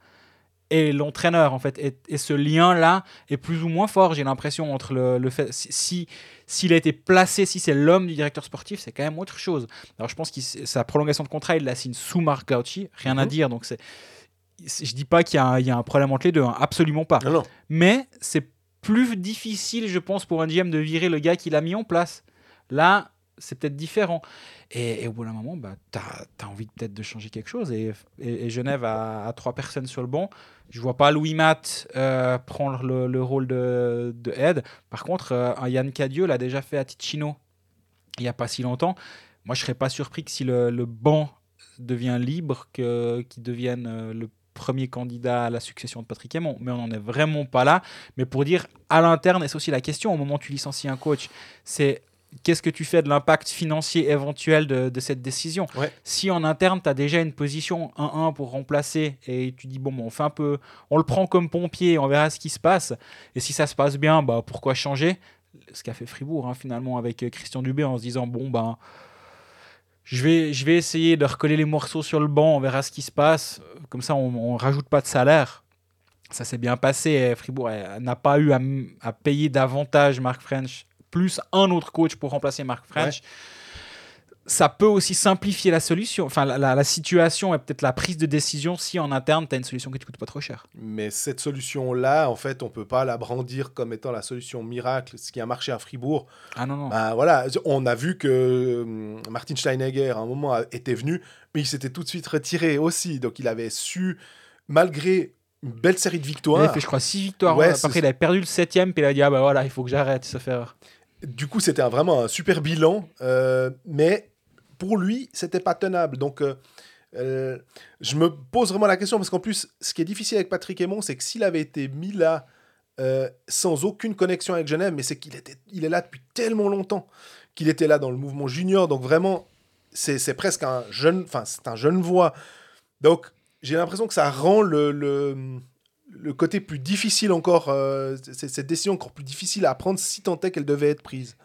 et l'entraîneur en fait et, ce lien là est plus ou moins fort j'ai l'impression entre le, le, fait si s'il a été placé si c'est l'homme du directeur sportif c'est quand même autre chose alors je pense que sa prolongation de contrat il la signe sous Marc Gauchi rien à mhm. dire donc c'est je dis pas qu'il y, y, a un problème entre les deux hein, absolument pas mais c'est plus difficile je pense pour un GM de virer le gars qu'il a mis en place là c'est peut-être différent et, au bout d'un moment, bah, tu as, envie peut-être de changer quelque chose. Et, et, Genève a, trois personnes sur le banc. Je vois pas Louis Matt euh, prendre le, rôle de, de Ed. Par contre, euh, un Yann Cadieux l'a déjà fait à Ticino il n'y a pas si longtemps. Moi, je serais pas surpris que si le, banc devient libre, qu'il devienne euh, le premier candidat à la succession de Patrick Aymon. Mais on n'en est vraiment pas là. Mais pour dire, à l'interne, et c'est aussi la question, au moment où tu licencies un coach, c'est qu'est-ce que tu fais de l'impact financier éventuel de, cette décision Si en interne, tu as déjà une position 1-1 pour remplacer et tu dis, bon, on fait un peu, on le prend comme pompier, on verra ce qui se passe. Et si ça se passe bien, bah, pourquoi changer? Ce qu'a fait Fribourg, hein, finalement, avec euh, Christian Dubé en se disant, bon, ben. je vais, je vais essayer de recoller les morceaux sur le banc, on verra ce qui se passe. Comme ça, on ne rajoute pas de salaire. Ça s'est bien passé. Fribourg n'a pas eu à, à payer davantage Marc French plus un autre coach pour remplacer Mark French. Ça peut aussi simplifier la solution, enfin la, situation et peut-être la prise de décision si en interne tu as une solution qui te coûte pas trop cher. Mais cette solution-là, en fait, on peut pas la brandir comme étant la solution miracle, ce qui a marché à Fribourg. Ah non, non. Bah, voilà, on a vu que hum, Martin Steinegger, à un moment, était venu, mais il s'était tout de suite retiré aussi. Donc il avait su, malgré une belle série de victoires. Il a fait, je crois, six victoires. Après, il a perdu le septième, puis il a dit Ah bah voilà, il faut que j'arrête ce faire. Du coup, c'était vraiment un super bilan, euh, mais pour lui, c'était pas tenable. Donc, euh, euh, je me pose vraiment la question parce qu'en plus, ce qui est difficile avec Patrick Aymon, c'est que s'il avait été mis là sans aucune connexion avec Genève, mais c'est qu'il était, il est là depuis tellement longtemps qu'il était là dans le mouvement junior. Donc vraiment, c'est presque un jeune, enfin c'est un jeune voix. Donc j'ai l'impression que ça rend le, le côté plus difficile encore, euh, cette décision encore plus difficile à prendre si tant est qu'elle devait être prise.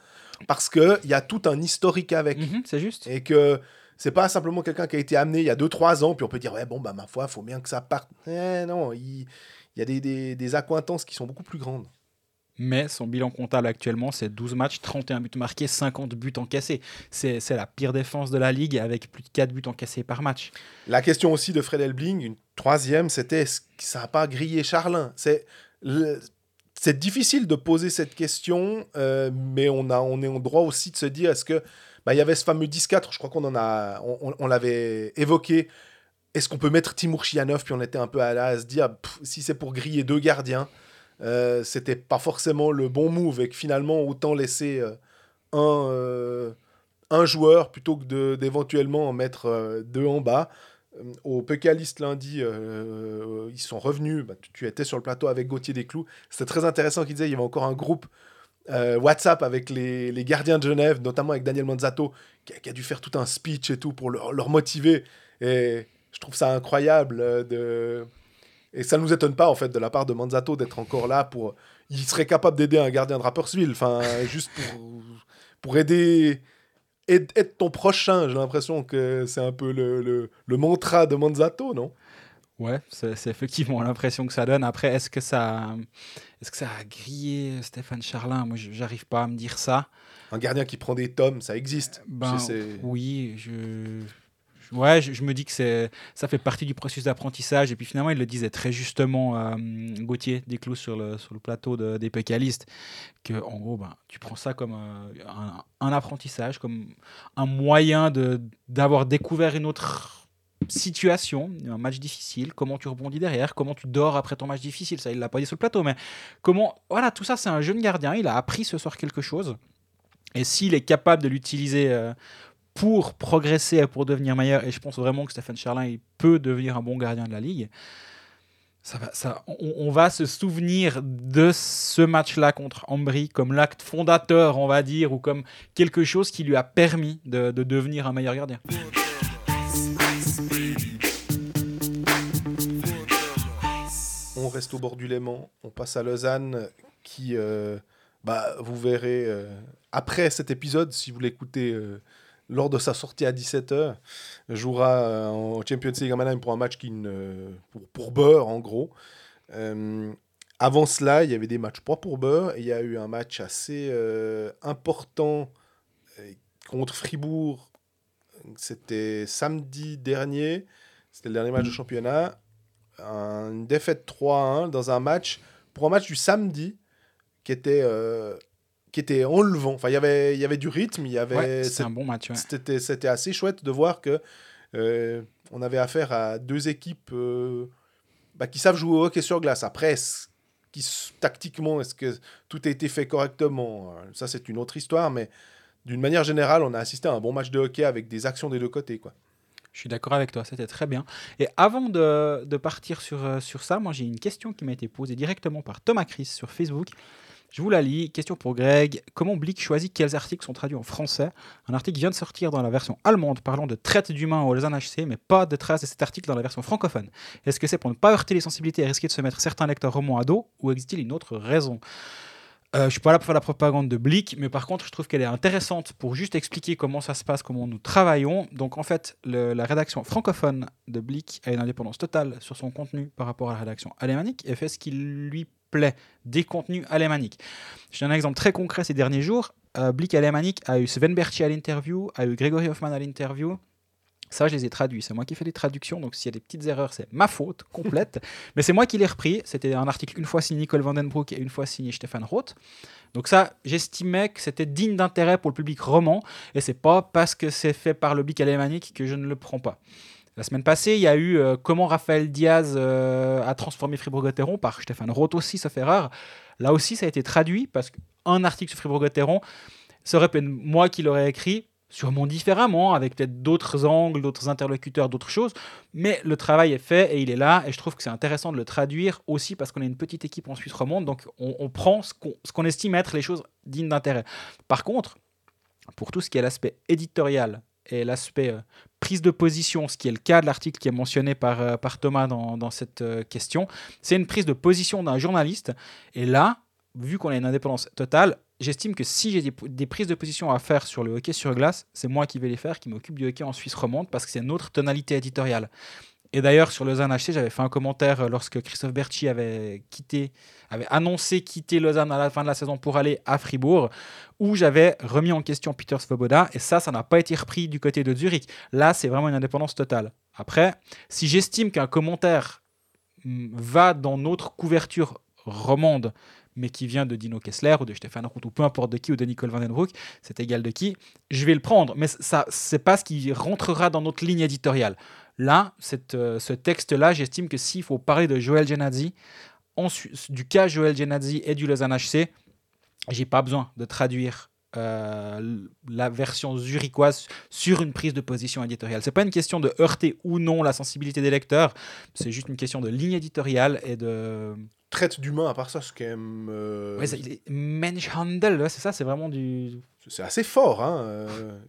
Parce qu'il y a tout un historique avec. Mhm, c'est juste. Et que c'est pas simplement quelqu'un qui a été amené il y a 2-3 ans, puis on peut dire, ouais, bon, bah, ma foi, il faut bien que ça parte. Eh, non, il, y a des, des, des accointances qui sont beaucoup plus grandes mais son bilan comptable actuellement, c'est 12 matchs, 31 buts marqués, 50 buts encaissés. C'est la pire défense de la ligue avec plus de 4 buts encaissés par match. La question aussi de Fred Elbling, une troisième, c'était est-ce que ça n'a pas grillé Charlin? C'est difficile de poser cette question, euh, mais on, a, on est en droit aussi de se dire est-ce que. Bah, il y avait ce fameux 10-4, je crois qu'on en a, on, l'avait évoqué. Est-ce qu'on peut mettre Timur Chianov? Puis on était un peu à, là, à se dire si c'est pour griller deux gardiens, euh, c'était pas forcément le bon move et que finalement autant laisser euh, un, euh, un joueur plutôt que d'éventuellement en mettre deux en bas. Au Pécaliste lundi, ils sont revenus. Bah, tu, étais sur le plateau avec Gauthier Desclous. C'était très intéressant qu'il disait il y avait encore un groupe WhatsApp avec les, les, gardiens de Genève, notamment avec Daniel Manzato, qui a, dû faire tout un speech et tout pour leur, leur motiver. Et je trouve ça incroyable de et ça ne nous étonne pas, en fait, de la part de Manzato d'être encore là pour. Il serait capable d'aider un gardien de Rapperswil, enfin, juste pour, pour aider. Être ton prochain, j'ai l'impression que c'est un peu le, le, le, mantra de Manzato, non? Ouais, c'est effectivement l'impression que ça donne. Après, est-ce que ça, est-ce que ça a grillé Stéphane Charlin? Moi, j'arrive pas à me dire ça. Un gardien qui prend des tomes, ça existe. Ben, oui, je, Ouais, je, me dis que c'est, ça fait partie du processus d'apprentissage. Et puis finalement, il le disait très justement, euh, Gauthier Desclous, sur le, sur le plateau de, des pécalistes, que en gros, ben, tu prends ça comme euh, un, un, apprentissage, comme un moyen de, d'avoir découvert une autre situation, un match difficile, comment tu rebondis derrière, comment tu dors après ton match difficile? Ça, il l'a pas dit sur le plateau, mais comment. Voilà, tout ça, c'est un jeune gardien. Il a appris ce soir quelque chose. Et s'il est capable de l'utiliser euh, pour progresser et pour devenir meilleur, et je pense vraiment que Stéphane Charlin peut devenir un bon gardien de la ligue, ça va, ça, on, va se souvenir de ce match-là contre Ambry comme l'acte fondateur, on va dire, ou comme quelque chose qui lui a permis de, de devenir un meilleur gardien. On reste au bord du Léman, on passe à Lausanne, qui, euh, bah, vous verrez, euh, après cet épisode, si vous l'écoutez euh, lors de sa sortie à 17h, jouera euh, en Champions League Mannheim pour un match qui pour, pour Beurre, en gros. Euh, avant cela, il y avait des matchs pour Beurre, il y a eu un match assez euh, important contre Fribourg. C'était samedi dernier, c'était le dernier match de championnat. une défaite 3-1 dans un match, pour un match du samedi, qui était qui était enlevant. Enfin, y il y avait du rythme, il y avait. c'est un bon match. C'était, c'était assez chouette de voir que euh, on avait affaire à deux équipes euh, bah, qui savent jouer au hockey sur glace. Après, qui, tactiquement, est-ce que tout a été fait correctement Ça, c'est une autre histoire, mais d'une manière générale, on a assisté à un bon match de hockey avec des actions des deux côtés, quoi. Je suis d'accord avec toi, c'était très bien. Et avant de, de partir sur, euh, sur ça, moi j'ai une question qui m'a été posée directement par Thomas Chris sur Facebook Je vous la lis. Question pour Greg. Comment Blick choisit quels articles sont traduits en français? Un article vient de sortir dans la version allemande parlant de traite d'humains au Lausanne HC, mais pas de traces de cet article dans la version francophone. Est-ce que c'est pour ne pas heurter les sensibilités et risquer de se mettre certains lecteurs romans à dos, ou existe-t-il une autre raison? Euh, je suis pas là pour faire la propagande de Blick, mais par contre, je trouve qu'elle est intéressante pour juste expliquer comment ça se passe, comment nous travaillons. Donc, en fait, la rédaction francophone de Blick a une indépendance totale sur son contenu par rapport à la rédaction alémanique et fait ce qui lui plaît des contenus alémaniques. J'ai un exemple très concret ces derniers jours. Euh, Blick alémanique a eu Sven Berchi à l'interview, a eu Gregory Hoffman à l'interview. Ça, je les ai traduits. C'est moi qui fais les traductions. Donc, s'il y a des petites erreurs, c'est ma faute complète. Mais c'est moi qui l'ai repris. C'était un article une fois signé Nicole Vandenbroek et une fois signé Stefan Roth. Donc, ça, j'estimais que c'était digne d'intérêt pour le public roman. Et c'est pas parce que c'est fait par le Blick alémanique que je ne le prends pas. La semaine passée, il y a eu euh, Comment Raphaël Diaz euh, a transformé Fribourg-Gotteron par Stéphane Roth aussi, ça fait rare. Là aussi, ça a été traduit parce qu'un article sur Fribourg-Gotteron serait peut-être moi qui l'aurais écrit, sûrement différemment, avec peut-être d'autres angles, d'autres interlocuteurs, d'autres choses. Mais le travail est fait et il est là. Et je trouve que c'est intéressant de le traduire aussi parce qu'on est une petite équipe en Suisse romande. Donc on, prend ce qu'on estime être les choses dignes d'intérêt. Par contre, pour tout ce qui est l'aspect éditorial et l'aspect euh, prise de position, ce qui est le cas de l'article qui est mentionné par, euh, par Thomas dans, dans cette euh, question, c'est une prise de position d'un journaliste. Et là, vu qu'on a une indépendance totale, j'estime que si j'ai des, prises de position à faire sur le hockey sur glace, c'est moi qui vais les faire, qui m'occupe du hockey en Suisse romande, parce que c'est une autre tonalité éditoriale. Et d'ailleurs, sur Lausanne HC, j'avais fait un commentaire lorsque Christophe quitté, avait annoncé quitter Lausanne à la fin de la saison pour aller à Fribourg, où j'avais remis en question Peter Svoboda, et ça, ça n'a pas été repris du côté de Zurich. Là, c'est vraiment une indépendance totale. Après, si j'estime qu'un commentaire mm, va dans notre couverture romande, mais qui vient de Dino Kessler ou de Stéphane Roth ou peu importe de qui ou de Nicole Vandenbroek, c'est égal de qui, je vais le prendre. Mais ça, c'est pas ce qui rentrera dans notre ligne éditoriale. Là, cette, euh, ce texte-là, j'estime que s'il faut parler de Joël Genadzi, du cas Joël Genadzi et du Lausanne HC, j'ai pas besoin de traduire euh, la version zurichoise sur une prise de position éditoriale. C'est pas une question de heurter ou non la sensibilité des lecteurs, c'est juste une question de ligne éditoriale et de traite d'humain à part ça c'est quand même euh... ouais, Menschhandel c'est ça c'est vraiment du c'est assez fort hein euh,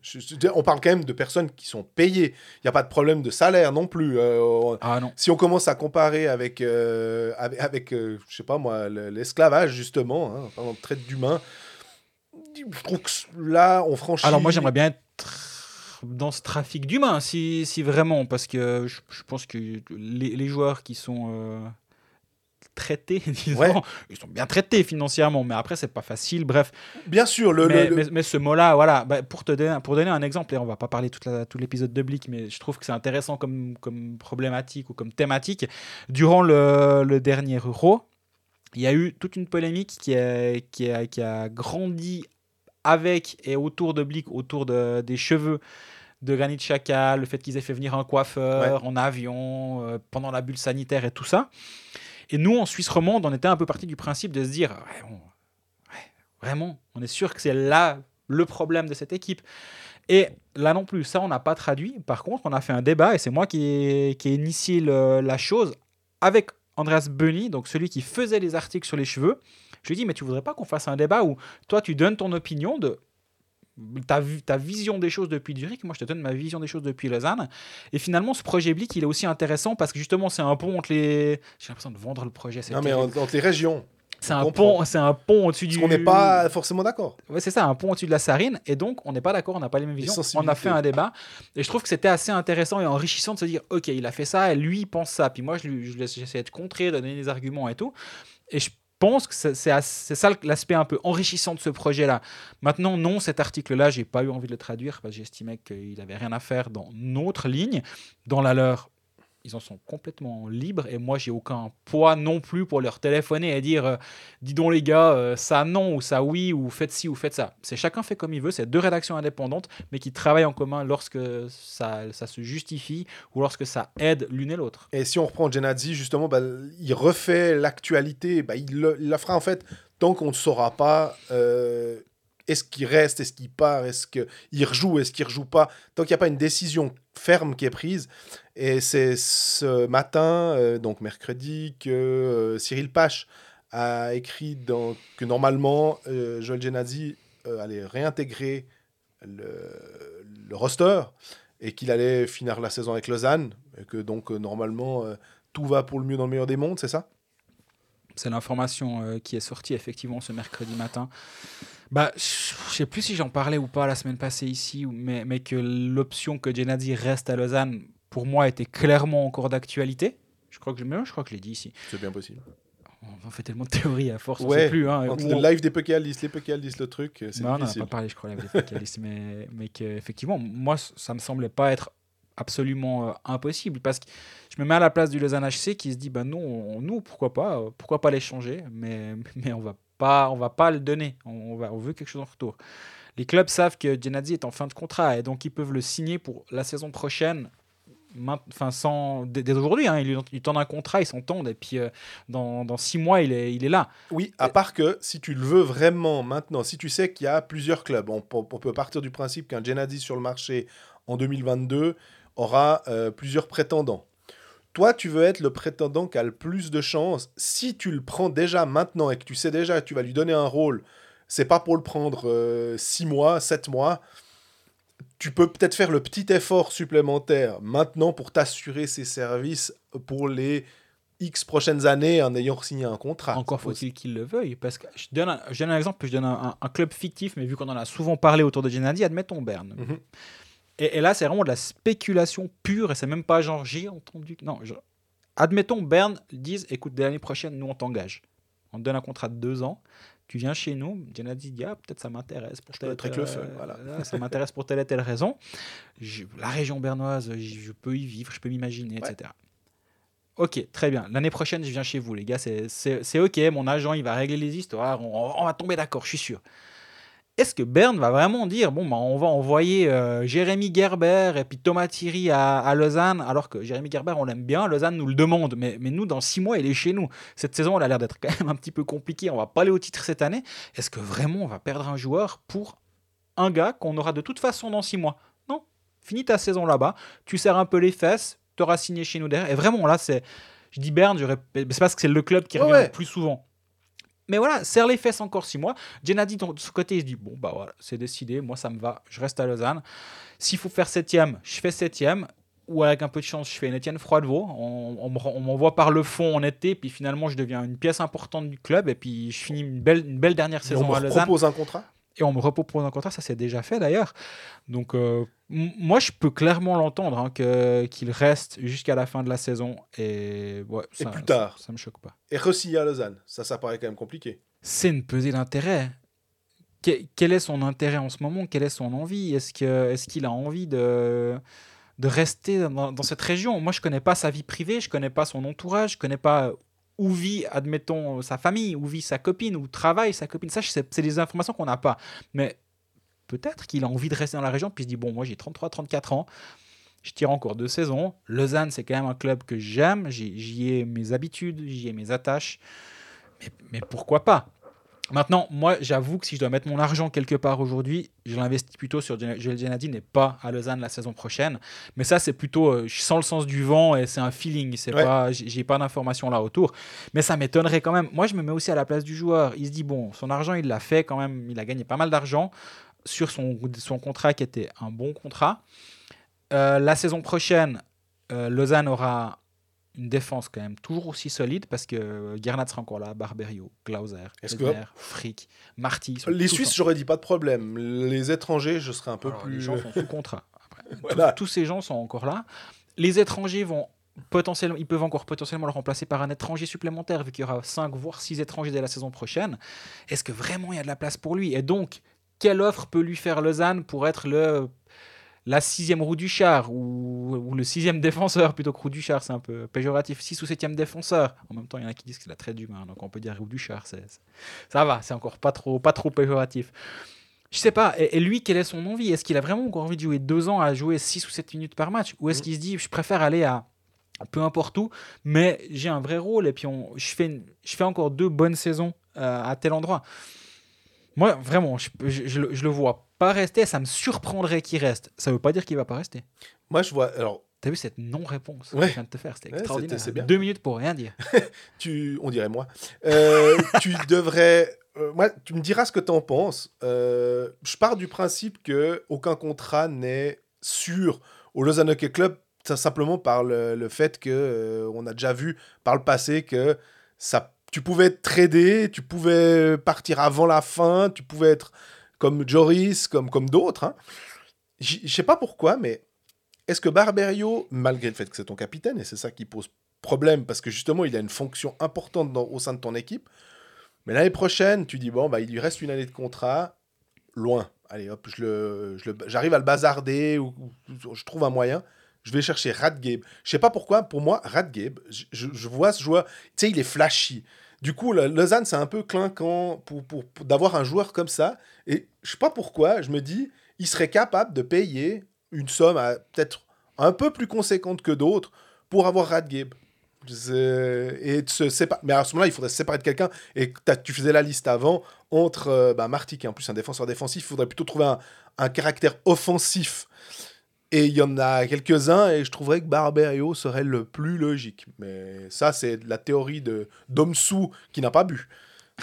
on parle quand même de personnes qui sont payées il n'y a pas de problème de salaire non plus euh, ah, non. si on commence à comparer avec euh, avec, avec je sais pas moi l'esclavage justement hein, par exemple traite d'humain je trouve que là, on franchit. Alors, moi, j'aimerais bien être dans ce trafic d'humains, si, si, vraiment, parce que je, pense que les, les, joueurs qui sont traités, disons, ils sont bien traités financièrement, mais après, c'est pas facile, bref. Bien sûr, le. Mais, le, mais, ce mot-là, voilà, bah, pour, te donner, pour donner un exemple, et on va pas parler toute la, tout l'épisode de Blick, mais je trouve que c'est intéressant comme, comme problématique ou comme thématique. Durant le, le dernier Euro, il y a eu toute une polémique qui a, qui a, qui a grandi avec et autour de Blick, autour de, des cheveux de Granit Xhaka, le fait qu'ils aient fait venir un coiffeur en avion euh, pendant la bulle sanitaire et tout ça. Et nous, en Suisse romande, on était un peu parti du principe de se dire, vraiment, on est sûr que c'est là le problème de cette équipe. Et là non plus, ça, on n'a pas traduit. Par contre, on a fait un débat, et c'est moi qui ai, qui initié la chose avec Andreas Bunny, donc celui qui faisait les articles sur les cheveux. Je lui ai dit, mais tu voudrais pas qu'on fasse un débat où toi, tu donnes ton opinion de ta, ta vision des choses depuis Zurich, moi je te donne ma vision des choses depuis Lausanne. Et finalement, ce projet Blick, il est aussi intéressant parce que justement, c'est un pont entre les. J'ai l'impression de vendre le projet. Non, mais entre les régions. C'est un, pont, c'est un pont au-dessus du. On n'est pas forcément d'accord. Ouais, c'est ça, un pont au-dessus de la sarine. Et donc, on n'est pas d'accord, on n'a pas les mêmes visions. On a fait un débat. Et je trouve que c'était assez intéressant et enrichissant de se dire ok, il a fait ça, et lui, il pense ça. Puis moi, je, lui, je j'essaie de contrer, de donner des arguments et tout. Et je pense que c'est ça l'aspect un peu enrichissant de ce projet-là. Maintenant, non, cet article-là, j'ai pas eu envie de le traduire parce que j'estimais qu'il avait rien à faire dans notre ligne. Dans la leur, ils en sont complètement libres et moi j'ai aucun poids non plus pour leur téléphoner et dire euh, dis donc les gars euh, ça non ou ça oui ou faites ci ou faites ça. C'est chacun fait comme il veut c'est deux rédactions indépendantes mais qui travaillent en commun lorsque ça, ça se justifie ou lorsque ça aide l'une et l'autre. Et si on reprend Genadzi justement bah, il refait l'actualité bah, il, le, la fera en fait tant qu'on ne saura pas euh, est-ce qu'il reste, est-ce qu'il part, est-ce qu'il rejoue, est-ce qu'il rejoue pas, tant qu'il n'y a pas une décision ferme qui est prise, et c'est ce matin, euh, donc mercredi, que euh, Cyril Pache a écrit que normalement, Joel Genazzi allait réintégrer le roster et qu'il allait finir la saison avec Lausanne, et que donc normalement tout va pour le mieux dans le meilleur des mondes, c'est ça? C'est l'information qui est sortie effectivement ce mercredi matin. Bah, je sais plus si j'en parlais ou pas la semaine passée ici, mais, mais que l'option que Genadi reste à Lausanne, pour moi, était clairement encore d'actualité. Je crois que je, je crois que je l'ai dit ici. C'est bien possible. On fait tellement de théories à force, ouais, on sait plus. Hein, entre le live des Pécalistes, les Pécalistes, le truc, c'est non, difficile. on n'a pas parlé, je crois, live des Pécalistes, mais, mais qu'effectivement, moi, ça me semblait pas être absolument euh, impossible parce que je me mets à la place du Lausanne HC qui se dit bah non nous pourquoi pas euh, pourquoi pas l'échanger mais mais on va pas, on va pas le donner. On, va, on veut quelque chose en retour. Les clubs savent que Genadzi est en fin de contrat et donc ils peuvent le signer pour la saison prochaine. Enfin, sans dès, aujourd'hui, hein, ils lui tendent un contrat, ils s'entendent et puis euh, dans, dans, six mois, il est, il est là. Oui, à part que si tu le veux vraiment maintenant, si tu sais qu'il y a plusieurs clubs, on, peut partir du principe qu'un Genadzi sur le marché en 2022 aura euh, plusieurs prétendants. Toi, tu veux être le prétendant qui a le plus de chances. Si tu le prends déjà maintenant et que tu sais déjà que tu vas lui donner un rôle, c'est pas pour le prendre 6 euh, mois, 7 mois. Tu peux peut-être faire le petit effort supplémentaire maintenant pour t'assurer ses services pour les X prochaines années en ayant signé un contrat. Encore faut-il qu'il le veuille. Parce que je donne un, je donne un exemple, je donne un, club fictif, mais vu qu'on en a souvent parlé autour de Gennady, admettons Berne. Mhm. Et, là, c'est vraiment de la spéculation pure, et c'est même pas genre j'ai entendu. Non, admettons, Berne disent écoute, dès l'année prochaine, nous on t'engage. On te donne un contrat de deux ans. Tu viens chez nous, Gennady dit ah, peut-être ça m'intéresse pour telle, telle, euh, voilà. ça m'intéresse pour telle et telle raison. la région bernoise, je peux y vivre, je peux m'imaginer, etc. Ok, très bien. L'année prochaine, je viens chez vous, les gars. C'est ok. Mon agent, il va régler les histoires. on va tomber d'accord, je suis sûr est-ce que Berne va vraiment dire bon, bah, on va envoyer euh, Jérémy Gerber et puis Thomas Thierry à, Lausanne, alors que Jérémy Gerber, on l'aime bien, Lausanne nous le demande, mais, mais nous, dans six mois, il est chez nous. Cette saison, elle a l'air d'être quand même un petit peu compliquée, on va pas aller au titre cette année. Est-ce que vraiment on va perdre un joueur pour un gars qu'on aura de toute façon dans six mois? Non, finis ta saison là-bas, tu serres un peu les fesses, tu auras signé chez nous derrière. Et vraiment, là, c'est. Je dis Berne, c'est parce que c'est le club qui revient le plus souvent. Mais voilà, serre les fesses encore six mois. Gennady, de ce côté, il se dit Bon, bah voilà, c'est décidé, moi ça me va, je reste à Lausanne. S'il faut faire septième, je fais septième. Ou avec un peu de chance, je fais une Étienne Froidevaux. On, on, m'envoie par le fond en été, puis finalement, je deviens une pièce importante du club. Et puis, je finis une belle, une belle dernière saison à Lausanne. On propose un contrat? Et on me repropose un contrat, ça s'est déjà fait d'ailleurs. Donc euh, moi je peux clairement l'entendre hein, que qu'il reste jusqu'à la fin de la saison et, ouais, et plus tard. Ça, me choque pas. Et Rossi à Lausanne, ça ça paraît quand même compliqué. C'est une pesée d'intérêt. quel est son intérêt en ce moment? Quelle est son envie? Est-ce que est-ce qu'il a envie de de rester dans, dans, cette région? Moi je connais pas sa vie privée, je connais pas son entourage, je connais pas où vit, admettons, sa famille, où vit sa copine, où travaille sa copine. Ça, c'est des informations qu'on n'a pas. Mais peut-être qu'il a envie de rester dans la région, puis il se dit, bon, moi j'ai 33-34 ans, je tire encore deux saisons. Lausanne, c'est quand même un club que j'aime, j'y ai mes habitudes, j'y ai mes attaches. Mais pourquoi pas? Maintenant, moi, j'avoue que si je dois mettre mon argent quelque part aujourd'hui, je l'investis plutôt sur Joel Genadine et pas à Lausanne la saison prochaine. Mais ça, c'est plutôt, euh, je sens le sens du vent et c'est un feeling. C'est pas, j'ai pas d'informations là autour. Mais ça m'étonnerait quand même. Moi, je me mets aussi à la place du joueur. Il se dit bon, son argent, il l'a fait quand même. Il a gagné pas mal d'argent sur son, son contrat qui était un bon contrat. Euh, la saison prochaine, euh, Lausanne aura une défense quand même toujours aussi solide parce que Gernat sera encore là, Barberio, Glauser, Esner, Frick, Marty. Les Suisses, j'aurais dit pas de problème. Les étrangers, je serais un peu plus. Les gens sont sous contrat. tous ces gens sont encore là. Les étrangers vont potentiellement, ils peuvent encore potentiellement le remplacer par un étranger supplémentaire vu qu'il y aura 5 voire 6 étrangers dès la saison prochaine. Est-ce que vraiment il y a de la place pour lui? Et donc, quelle offre peut lui faire Lausanne pour être le la sixième roue du char ou, le sixième défenseur plutôt que roue du char, c'est un peu péjoratif. Six ou septième défenseur. En même temps, il y en a qui disent que c'est la traite d'humain, donc on peut dire roue du char. C'est, ça va, c'est encore pas trop, pas trop péjoratif. Je sais pas. Et, lui, quelle est son envie? Est-ce qu'il a vraiment encore envie de jouer deux ans à jouer six ou sept minutes par match? Ou est-ce mm. qu'il se dit, je préfère aller à peu importe où, mais j'ai un vrai rôle et puis on, je, fais je fais encore deux bonnes saisons euh, à tel endroit moi, vraiment, je, je, le vois pas rester. Ça me surprendrait qu'il reste. Ça veut pas dire qu'il va pas rester. Moi, je vois. Alors, T'as vu cette non-réponse Ouais. que je viens de te faire? C'était Ouais, extraordinaire. bien. Deux minutes pour rien dire. tu, on dirait moi. Euh, tu devrais. euh, moi, tu me diras ce que tu en penses. Euh, je pars du principe que aucun contrat n'est sûr au Lausanne Hockey Club, simplement par le, le fait que on a déjà vu par le passé que ça, tu pouvais être tradé, tu pouvais partir avant la fin, tu pouvais être comme Joris, comme, comme d'autres. hein. Je sais pas pourquoi, mais est-ce que Barberio, malgré le fait que c'est ton capitaine, et c'est ça qui pose problème, parce que justement, il a une fonction importante au sein de ton équipe, mais l'année prochaine, tu dis, bon, bah, il lui reste une année de contrat, loin. Allez, hop, je le, je j'arrive à le bazarder, ou, je trouve un moyen. Je vais chercher Radgabe. Je sais pas pourquoi, pour moi, Radgabe, je, je vois ce joueur, tu sais, il est flashy. Du coup, Lausanne, c'est un peu clinquant pour, pour, d'avoir un joueur comme ça. Et je sais pas pourquoi, je me dis, il serait capable de payer une somme peut-être un peu plus conséquente que d'autres pour avoir. C'est- Et se. Mais à ce moment-là, il faudrait se séparer de quelqu'un. Et tu faisais la liste avant entre euh, bah, Marty, qui est en plus un défenseur défensif. Il faudrait plutôt trouver un caractère offensif. Et il y en a quelques-uns, et je trouverais que Barberio serait le plus logique. Mais ça, c'est la théorie de Domsou qui n'a pas bu.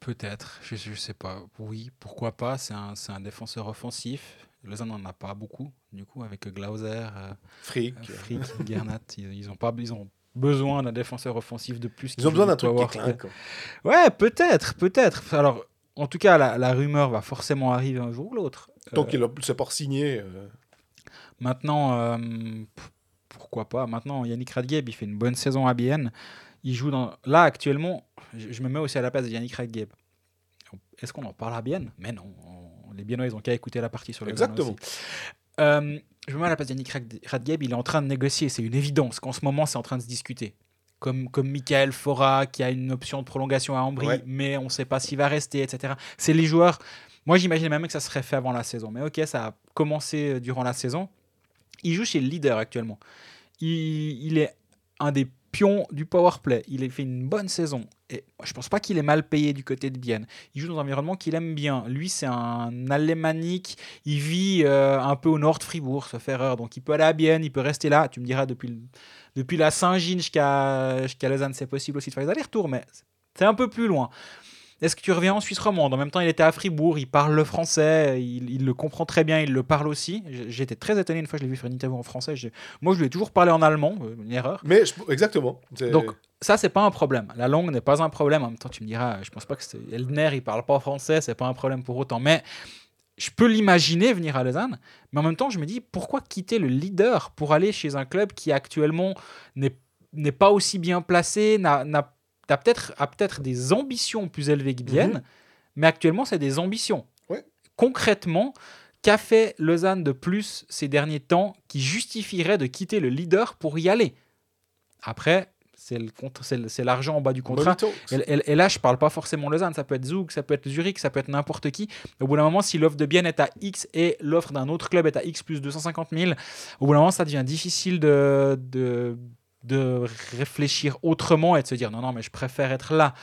Peut-être, je, je sais pas. Oui, pourquoi pas C'est un, un défenseur offensif. Lausanne n'en a pas beaucoup, du coup, avec Glauser, euh, Frick. Frick, Gernat. Ils, ils ont pas, ils ont besoin d'un défenseur offensif de plus. Ils ont besoin d'un du truc qui clinque. Ouais, peut-être, peut-être. Alors, en tout cas, la, la rumeur va forcément arriver un jour ou l'autre. Tant Euh, qu'il ne s'est pas signé. euh, Maintenant, euh, pourquoi pas Maintenant, Yannick Radgeb, il fait une bonne saison à Bienne. Il joue dans. Là, actuellement, je, me mets aussi à la place de Yannick Radgeb. Est-ce qu'on en parle à Bienne? Mais non. on- les Biennois, ils ont qu'à écouter la partie sur le Exactement. Euh, je me mets à la place de Yannick Rad- Radgeb. Il est en train de négocier. C'est une évidence qu'en ce moment, c'est en train de se discuter. Comme, comme Michael Fora, qui a une option de prolongation à Ambry, Ouais. mais on ne sait pas s'il va rester, etc. C'est les joueurs. Moi, j'imaginais même que ça serait fait avant la saison. Mais ok, ça a commencé euh, durant la saison. Il joue chez le leader actuellement. Il, est un des pions du power play. Il a fait une bonne saison. Et je pense pas qu'il est mal payé du côté de Bienne. Il joue dans un environnement qu'il aime bien. Lui, c'est un alémanique. Il vit euh, un peu au nord de Fribourg, sauf erreur. Donc il peut aller à Bienne, il peut rester là. Tu me diras, depuis, depuis la Saint-Gilles jusqu'à Lausanne, c'est possible aussi de faire des allers-retours, mais c'est un peu plus loin. Est-ce que tu reviens en Suisse romande? En même temps, il était à Fribourg, il parle le français, il, il le comprend très bien, il le parle aussi. J'étais très étonné une fois, je l'ai vu faire une interview en français. Moi, je lui ai toujours parlé en allemand, euh, une erreur. Mais je- exactement. Donc, ça, c'est pas un problème. La langue n'est pas un problème. En même temps, tu me diras, je pense pas que c'est. Elner, il parle pas français, c'est pas un problème pour autant. Mais je peux l'imaginer venir à Lausanne. Mais en même temps, je me dis, pourquoi quitter le leader pour aller chez un club qui actuellement n'est n'est pas aussi bien placé, n'a n'a- a peut-être peut-être des ambitions plus élevées que Bienne, Mhm. mais actuellement, c'est des ambitions. Ouais. Concrètement, qu'a fait Lausanne de plus ces derniers temps qui justifierait de quitter le leader pour y aller? Après, c'est l'argent en bas du contrat. Et, et- et là, je parle pas forcément Lausanne, ça peut être Zug, ça peut être Zurich, ça peut être n'importe qui. Au bout d'un moment, si l'offre de Bienne est à X et l'offre d'un autre club est à X plus 250 000, au bout d'un moment, ça devient difficile de, de, de réfléchir autrement et de se dire non, non, mais je préfère être là.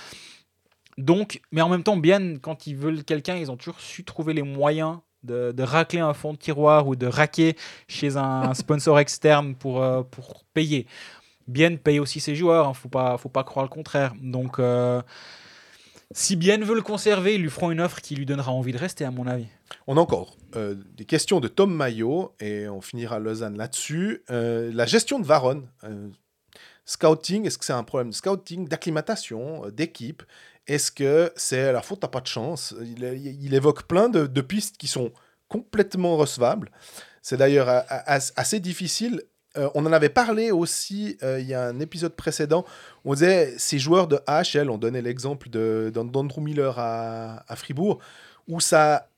Donc, mais en même temps, Bienne, quand ils veulent quelqu'un, ils ont toujours su trouver les moyens de, de racler un fond de tiroir ou de raquer chez un sponsor externe pour, euh, pour payer. Bienne paye aussi ses joueurs, il ne faut pas, faut pas croire le contraire. Donc, euh, si Bienne veut le conserver, ils lui feront une offre qui lui donnera envie de rester, à mon avis. On a encore euh, des questions de Tom Maillot et on finira Lausanne là-dessus. La gestion de Varonne. Scouting, est-ce que c'est un problème de scouting, d'acclimatation, euh, d'équipe? Est-ce que c'est la faute, t'as pas de chance il, évoque plein de, pistes qui sont complètement recevables. C'est d'ailleurs assez difficile. Euh, on en avait parlé aussi euh, il y a un épisode précédent. On disait ces joueurs de HL, on donnait l'exemple d'Andrew Miller à, à Fribourg, où ça,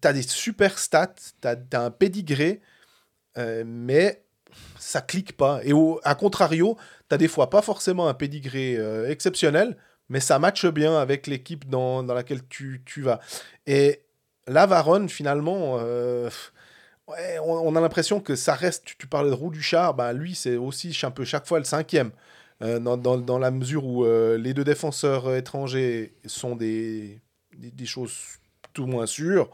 tu as des super stats, tu as, un pédigré, euh, mais ça clique pas. Et au, à contrario, tu des fois pas forcément un pédigré euh, exceptionnel, mais ça matche bien avec l'équipe dans, dans laquelle tu, tu vas. Et la Varonne, finalement, euh, ouais, on, a l'impression que ça reste. Tu, tu parlais de Roux Duchard, ben lui, c'est aussi un peu chaque fois le cinquième. euh, dans, dans, dans la mesure où les deux défenseurs étrangers sont des, des choses tout moins sûr.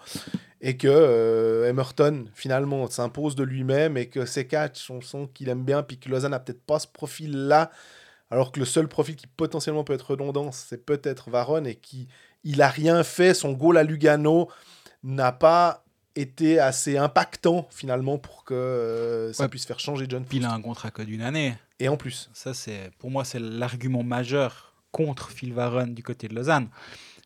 Et que euh, Emerton, finalement, s'impose de lui-même et que ses catchs, on sent qu'il aime bien, puis que Lausanne n'a peut-être pas ce profil-là. Alors que le seul profil qui potentiellement peut être redondant, c'est peut-être Varon et qui il a rien fait. Son goal à Lugano n'a pas été assez impactant finalement pour que euh, ça puisse faire changer John. Il a un contrat que d'une année. Et en plus. Ça, c'est pour moi, c'est l'argument majeur contre Phil Varon du côté de Lausanne.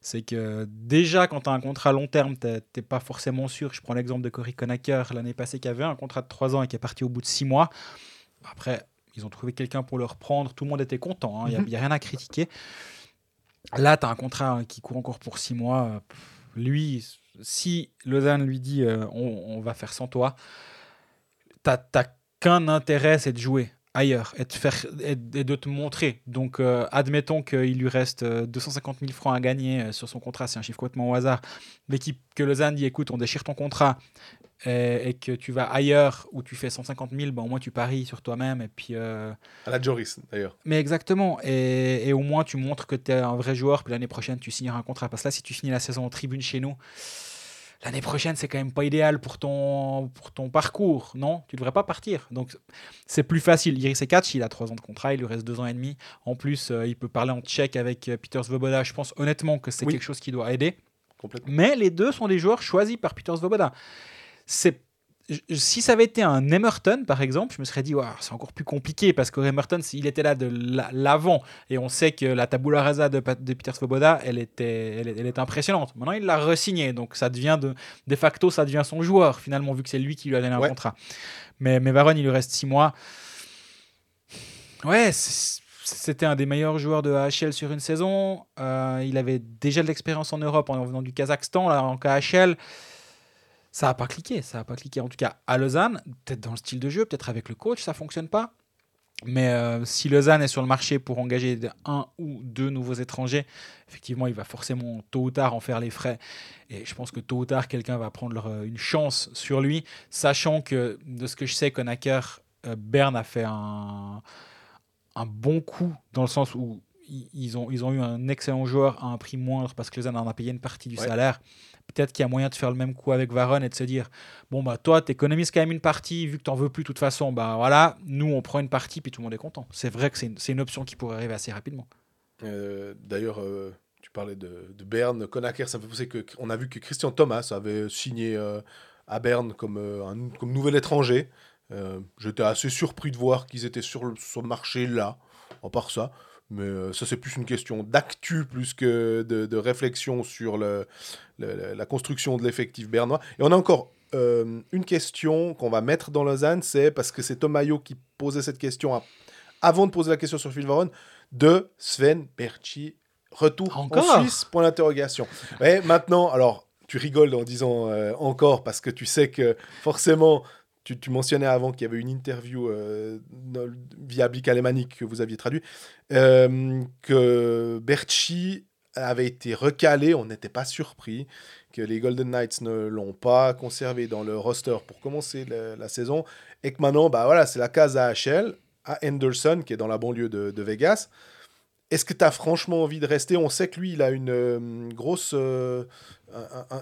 C'est que déjà, quand tu as un contrat à long terme, tu n'es pas forcément sûr. Je prends l'exemple de Cory Conacher l'année passée qui avait un contrat de 3 ans et qui est parti au bout de 6 mois. Après, ils ont trouvé quelqu'un pour le reprendre. Tout le monde était content. Il hein. n'y a, mhm. a, rien à critiquer. Là, tu as un contrat qui court encore pour 6 mois. Lui, si Lausanne lui dit euh, on, va faire sans toi, tu n'as qu'un intérêt, c'est de jouer ailleurs et de, faire, et de te montrer. Donc, euh, admettons qu'il lui reste 250 euh, 000 francs à gagner euh, sur son contrat, c'est un chiffre complètement au hasard. L'équipe que Lausanne dit écoute, on déchire ton contrat et, que tu vas ailleurs où tu fais 150 000, ben, au moins tu paries sur toi-même. et puis À la Joris, d'ailleurs. Mais exactement. Et, et, au moins tu montres que tu es un vrai joueur, puis l'année prochaine tu signeras un contrat. Parce que là, si tu finis la saison en tribune chez nous, l'année prochaine, c'est quand même pas idéal pour ton, pour ton parcours, non? Tu devrais pas partir. Donc, c'est plus facile. Iris Ekach, il a trois ans de contrat, il lui reste deux ans et demi. En plus, euh, il peut parler en tchèque avec euh, Peter Svoboda. Je pense honnêtement que c'est quelque chose qui doit aider. Mais les deux sont des joueurs choisis par Peter Svoboda. C'est si ça avait été un Emerton, par exemple, je me serais dit, c'est encore plus compliqué parce que Emerton, s'il était là de l'avant, et on sait que la tabula rasa de, Peter Svoboda, elle était, elle, est impressionnante. Maintenant, il l'a re-signé, donc ça devient de, de facto, ça devient son joueur, finalement, vu que c'est lui qui lui a donné un contrat. Mais, mais Varon, il lui reste six mois. Ouais, c'était un des meilleurs joueurs de AHL sur une saison. Euh, il avait déjà de l'expérience en Europe en venant du Kazakhstan, là, en KHL ça n'a pas cliqué. Ça n'a pas cliqué. En tout cas, à Lausanne, peut-être dans le style de jeu, peut-être avec le coach, ça fonctionne pas. Mais euh, si Lausanne est sur le marché pour engager un ou deux nouveaux étrangers, effectivement, il va forcément tôt ou tard en faire les frais. Et je pense que tôt ou tard, quelqu'un va prendre une chance sur lui, sachant que de ce que je sais, Conacher, euh, Berne a fait un, un bon coup dans le sens où ils ont, ils ont eu un excellent joueur à un prix moindre parce que Lausanne en a payé une partie du salaire peut-être qu'il y a moyen de faire le même coup avec Varon et de se dire bon bah toi tu économises quand même une partie vu que tu n'en veux plus de toute façon bah voilà nous on prend une partie puis tout le monde est content. C'est vrai que c'est une, option qui pourrait arriver assez rapidement. Euh, d'ailleurs euh, tu parlais de, de Berne. Conacher ça me penser que on a vu que Christian Thomas avait signé euh, à Berne comme, un, comme nouvel étranger. J'étais assez surpris de voir qu'ils étaient sur le, sur le marché là en part ça mais euh, ça, c'est plus une question d'actu plus que de, réflexion sur le, la construction de l'effectif bernois. Et on a encore euh, une question qu'on va mettre dans Lausanne, c'est parce que c'est Tomayo qui posait cette question avant de poser la question sur Phil Varon, de Sven Berchi. Retour en Suisse, point d'interrogation. Maintenant, alors, tu rigoles en disant euh, encore parce que tu sais que forcément tu, mentionnais avant qu'il y avait une interview euh, via Blick alémanique que vous aviez traduit, euh, que Berchi avait été recalé, on n'était pas surpris que les Golden Knights ne l'ont pas conservé dans le roster pour commencer la, saison, et que maintenant, bah voilà, c'est la case AHL à Henderson, qui est dans la banlieue de Vegas. Est-ce que tu as franchement envie de rester? On sait que lui, il a une, euh, grosse, euh,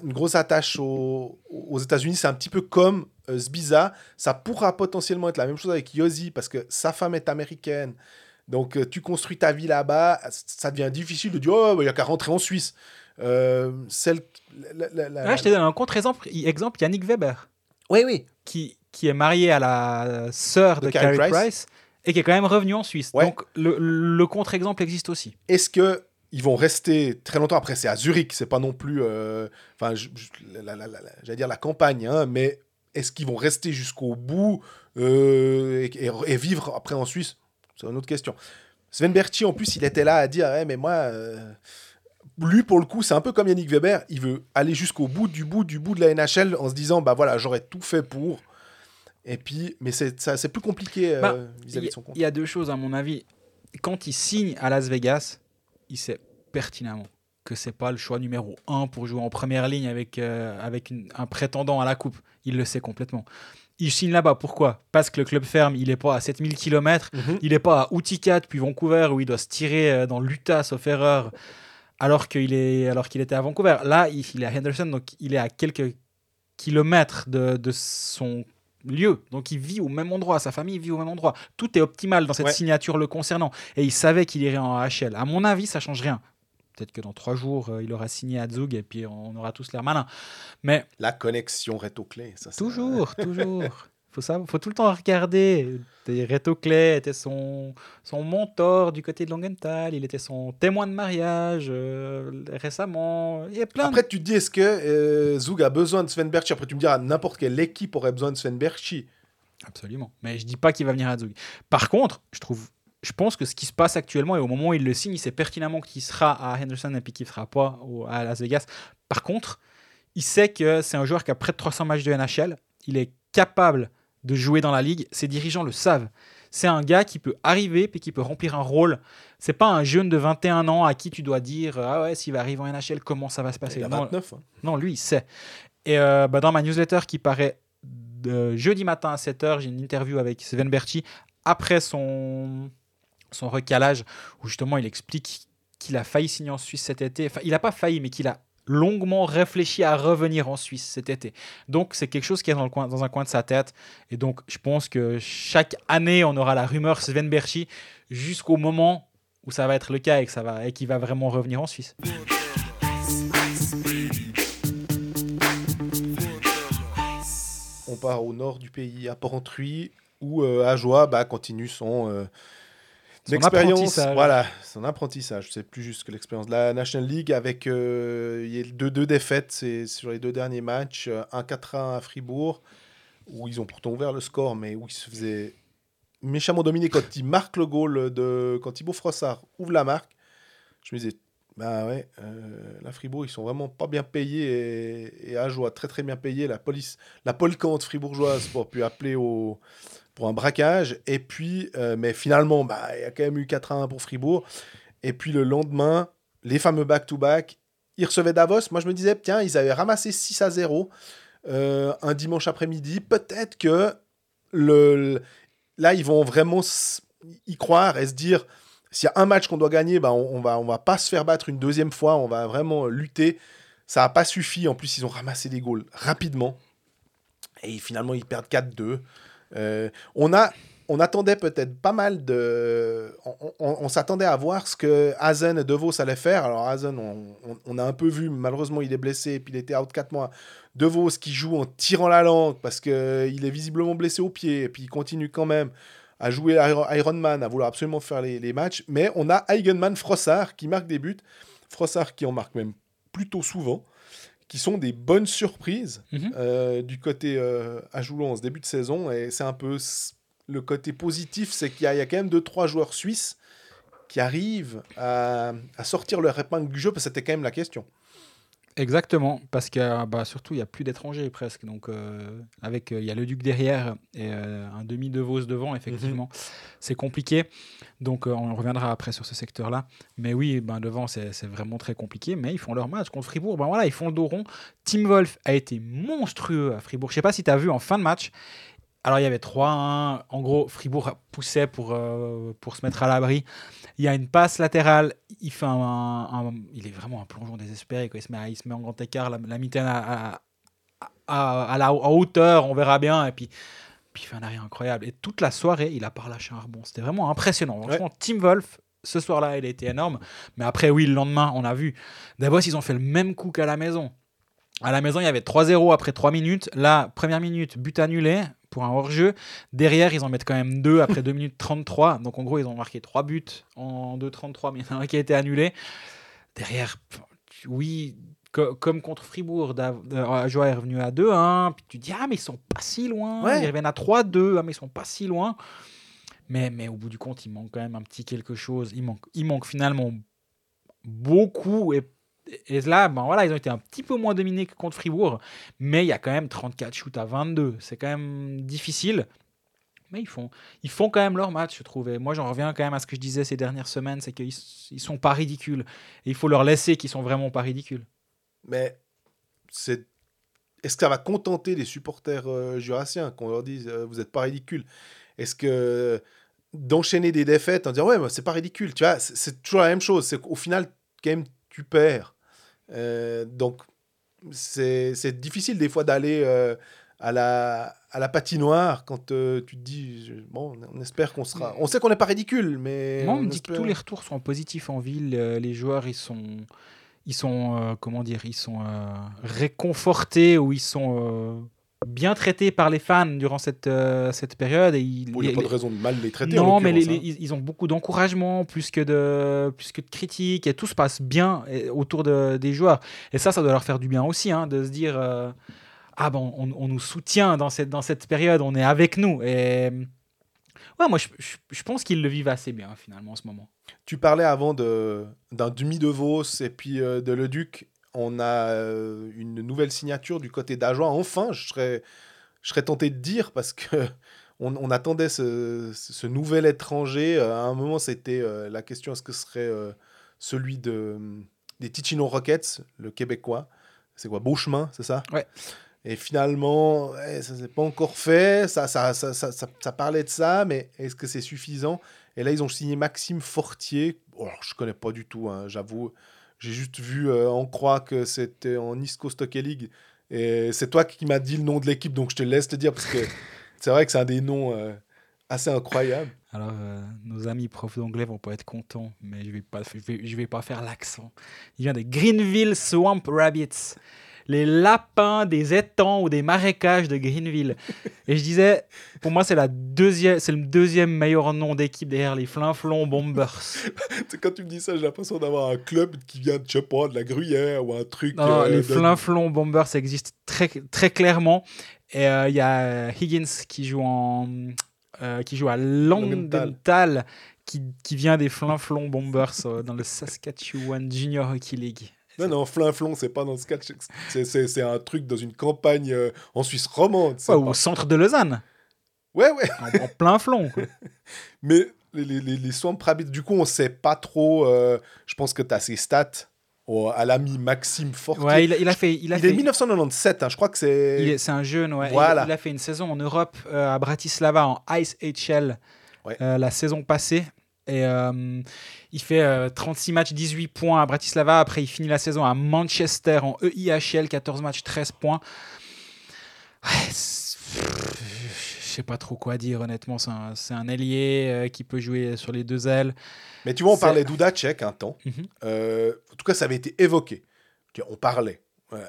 une grosse attache aux, États-Unis. C'est un petit peu comme euh, Zbiza. Ça pourra potentiellement être la même chose avec Yossi parce que sa femme est américaine. Donc tu construis ta vie là-bas. Ça devient difficile de dire Oh, il n'y a qu'à rentrer en Suisse. celle, je te donne un contre-exemple. Exemple, Yannick Weber. Oui, oui. Qui, qui est marié à la sœur de, Carrie Price et qui est quand même revenu en Suisse. Donc le, contre-exemple existe aussi. Est-ce que ils vont rester très longtemps? Après C'est à Zurich, c'est pas non plus, euh, enfin, j'allais dire la campagne, hein, mais est-ce qu'ils vont rester jusqu'au bout euh, et, vivre après en Suisse? C'est une autre question. Sven Berti, en plus, il était là à dire, mais moi. Euh, lui, pour le coup, c'est un peu comme Yannick Weber. Il veut aller jusqu'au bout du bout du bout de la NHL en se disant, bah voilà, j'aurais tout fait pour. Et puis, mais c'est plus compliqué euh, bah, vis-à-vis de son compte. Il y a deux choses, à mon avis. Quand il signe à Las Vegas, il sait pertinemment que c'est pas le choix numéro un pour jouer en première ligne avec, euh, avec un prétendant à la coupe. Il le sait complètement. Il signe là-bas. Pourquoi? Parce que le club ferme, il est pas à 7000 km, mhm. il est pas à Uticat puis Vancouver où il doit se tirer euh, dans l'Utah, sauf erreur, alors qu'il est alors qu'il était à Vancouver. Là, il, il, est à Henderson, donc il est à quelques kilomètres de, de son lieu. Donc il vit au même endroit, sa famille vit au même endroit. Tout est optimal dans cette signature le concernant. Et il savait qu'il irait en AHL. À mon avis, ça change rien. Peut-être que dans trois jours, euh, il aura signé à Zug et puis on aura tous l'air malin. Mais la connexion réto-clé, ça. Toujours, toujours. Faut ça, faut tout le temps regarder. Reto Clay était son, son mentor du côté de Langenthal, il était son témoin de mariage euh, récemment. Il y a plein Après, tu te dis, est-ce que euh, Zug a besoin de Sven Berchi? Après, tu me diras, n'importe quelle équipe aurait besoin de Sven Berchi. Absolument. Mais je dis pas qu'il va venir à Zug. Par contre, je trouve je pense que ce qui se passe actuellement, et au moment où il le signe, il sait pertinemment qu'il sera à Henderson et puis qu'il ne sera pas à Las Vegas. Par contre, il sait que c'est un joueur qui a près de 300 matchs de NHL. Il est capable de jouer dans la ligue. Ses dirigeants le savent. C'est un gars qui peut arriver et qui peut remplir un rôle. C'est pas un jeune de 21 ans à qui tu dois dire ah ouais s'il va arriver en NHL comment ça va se passer? Il a 29. Non, hein. non lui il sait. Et euh, bah, dans ma newsletter qui paraît de jeudi matin à 7h, j'ai une interview avec Sven Berti après son son recalage, où justement il explique qu'il a failli signer en Suisse cet été. Enfin, il n'a pas failli, mais qu'il a longuement réfléchi à revenir en Suisse cet été. Donc c'est quelque chose qui est dans, coin, dans un coin de sa tête. Et donc je pense que chaque année, on aura la rumeur Sven Berchi jusqu'au moment où ça va être le cas et qu'il va vraiment revenir en Suisse. On part au nord du pays, à Porrentruy, où euh, Ajoie bah, continue son... Euh, L'expérience, voilà, son apprentissage. C'est plus juste que l'expérience de la National League avec euh, il y a deux, deux défaites sur les deux derniers matchs. Un 4-1 à Fribourg, où ils ont pourtant ouvert le score, mais où ils se faisaient méchamment dominer quand ils marquent le goal, de, quand Thibaut Frossard ouvre la marque. Je me disais, bah ouais, euh, la Fribourg, ils sont vraiment pas bien payés et, et Ajoie très très bien payé. La police, la polkante fribourgeoise pour pu appeler au un braquage. Et puis, euh, mais finalement, bah, il y a quand même eu 4 1 pour Fribourg. Et puis le lendemain, les fameux back-to-back, ils recevaient Davos. Moi, je me disais, tiens, ils avaient ramassé 6 à 0 euh, un dimanche après-midi. Peut-être que le, là, ils vont vraiment y croire et se dire, s'il y a un match qu'on doit gagner, bah, on, on, va, on va pas se faire battre une deuxième fois. On va vraiment lutter. Ça n'a pas suffi. En plus, ils ont ramassé des goals rapidement. Et finalement, ils perdent 4-2. Euh, on, a, on attendait peut-être pas mal de. On, s'attendait à voir ce que Hazen et DeVos allaient faire. Alors, Hazen, on, a un peu vu, malheureusement, il est blessé et puis il était out 4 mois. DeVos qui joue en tirant la langue parce qu'il est visiblement blessé au pied et puis il continue quand même à jouer Iron Man, à vouloir absolument faire les, les matchs. Mais on a Eigenman Frossard qui marque des buts. Frossard qui en marque même plutôt souvent qui sont des bonnes surprises mhm. euh, du côté euh, à Joulon en ce début de saison. Et c'est un peu le côté positif, c'est qu'il y, a quand même deux, trois joueurs suisses qui arrivent à, à sortir leur épingle du jeu, parce que c'était quand même la question. Exactement, parce que bah, surtout il n'y a plus d'étrangers presque. Donc euh, avec il y a le Duc derrière et un demi de Vos devant, effectivement, mhm. c'est compliqué. Donc euh, on reviendra après sur ce secteur-là. Mais oui, ben, devant, c'est vraiment très compliqué. Mais ils font leur match contre Fribourg. Ben, voilà, ils font le dos rond. Tim Wolf a été monstrueux à Fribourg. Je sais pas si tu as vu en fin de match. Alors il y avait 3-1. En gros, Fribourg poussait pour, euh, pour se mettre à l'abri. Il y a une passe latérale. Il, fait un, il est vraiment un plongeon désespéré. Quoi. Il, se met il se met en grand écart. La, la mitaine à, à, à, la hauteur, on verra bien. Et puis il fait un arrêt incroyable. Et toute la soirée, il a pas lâché un rebond. C'était vraiment impressionnant. Franchement, Tim Wolf, ce soir-là, il a été énorme. Mais après, oui, le lendemain, on a vu. Davos, ils ont fait le même coup qu'à la maison. À la maison, il y avait 3-0 après 3 minutes. Là, première minute, but annulé pour un hors-jeu. Derrière, ils en mettent quand même 2 après 2 minutes 33. Donc en gros, ils ont marqué 3 buts en 2-33, mais il y en a un qui a été annulé. Derrière, oui, comme contre Fribourg, Joie est revenu à 2-1, puis tu dis ah mais ils sont pas si loin, ils reviennent à 3-2, ah mais ils sont pas si loin. Mais, mais au bout du compte, il manque quand même un petit quelque chose. Il manque, il manque finalement beaucoup. Et, et là, ben voilà, ils ont été un petit peu moins dominés que contre Fribourg. Mais il y a quand même 34 shoots à 22. C'est quand même difficile. Mais ils font, ils font quand même leur match, je trouve. Moi, j'en reviens quand même à ce que je disais ces dernières semaines c'est qu'ils ils sont pas ridicules. Et il faut leur laisser qu'ils sont vraiment pas ridicules. Mais c'est est-ce que ça va contenter les supporters euh, jurassiens qu'on leur dise euh, vous n'êtes pas ridicule Est-ce que d'enchaîner des défaites en disant ouais c'est pas ridicule tu vois c'est toujours la même chose c'est qu'au final quand même tu perds. Euh, donc, c'est difficile des fois d'aller euh, à, la, à la patinoire quand euh, tu te dis, bon, on espère qu'on sera... On sait qu'on n'est pas ridicule, mais... Moi, on, me dit que tous les retours sont positifs en ville. les joueurs, ils sont... Ils sont, comment dire, ils sont réconfortés ou ils sont bien traités par les fans durant cette, euh, cette période. Et il n'y a pas de raison de mal les traiter. Non, mais hein. ils, ont beaucoup d'encouragement plus, que de, plus que de critiques et tout se passe bien autour de, des joueurs. Et ça, ça doit leur faire du bien aussi, hein, de se dire euh, Ah bon, on, nous soutient dans cette, dans cette période, on est avec nous. Et ouais, moi, je, je, pense qu'ils le vivent assez bien finalement en ce moment. Tu parlais avant d'un demi de Vos et puis euh, de Le Duc on a euh, une nouvelle signature du côté d'Ajoie. Enfin, je serais, je serais tenté de dire parce que on, attendait ce, nouvel étranger. Euh, à un moment, c'était euh, la question est-ce que ce serait celui de, des Ticino Rockets, le Québécois? C'est quoi Beauchemin, c'est ça? Ouais. Et finalement, ça s'est pas encore fait. Ça ça, ça, ça, ça, parlait de ça, mais est-ce que c'est suffisant? Et là, ils ont signé Maxime Fortier. Oh, je connais pas du tout, hein, j'avoue. J'ai juste vu euh, en croix que c'était en East Coast Hockey League. Et c'est toi qui m'as dit le nom de l'équipe, donc je te laisse te dire parce que c'est vrai que c'est un des noms euh, assez incroyables. Alors, euh, nos amis profs d'anglais vont pas être contents, mais je vais pas, je vais, je vais pas faire l'accent. Il vient de Greenville Swamp Rabbits les lapins des étangs ou des marécages de Greenville. Et je disais, pour moi, c'est la deuxième, c'est le deuxième meilleur nom d'équipe derrière les Flinflons Bombers. Quand tu me dis ça, j'ai l'impression d'avoir un club qui vient de, je sais pas, de la Gruyère ou un truc. Non, euh, les Flinflons Bombers existent très, très clairement. Et euh, il y a Higgins qui joue en. Euh, qui joue à Langenthal, qui, qui, vient des Flinflons Bombers dans le Saskatchewan Junior Hockey League. Non, non, flinflon, c'est pas dans ce catch. C'est un truc dans une campagne euh, en Suisse romande. Ouais, Au centre de Lausanne. Ouais, ouais. En, plein flon. Mais les, les, les, Swamp Rabbits, du coup, on sait pas trop. Euh, je pense que tu as ses stats à l'ami Maxime Fortier. Ouais, il, a fait. Il, a il est 1997, hein, je crois que c'est. C'est un jeune, ouais. Voilà. Il, a fait une saison en Europe euh, à Bratislava en Ice HL la saison passée. Et euh, il fait 36 euh, matchs, 18 points à Bratislava. Après, il finit la saison à Manchester en EIHL, 14 matchs, 13 points. Je sais pas trop quoi dire, honnêtement. C'est un, ailier euh, qui peut jouer sur les deux ailes. Mais tu vois, on parlait d'Udacek un temps. Mhm. en tout cas, ça avait été évoqué. On parlait.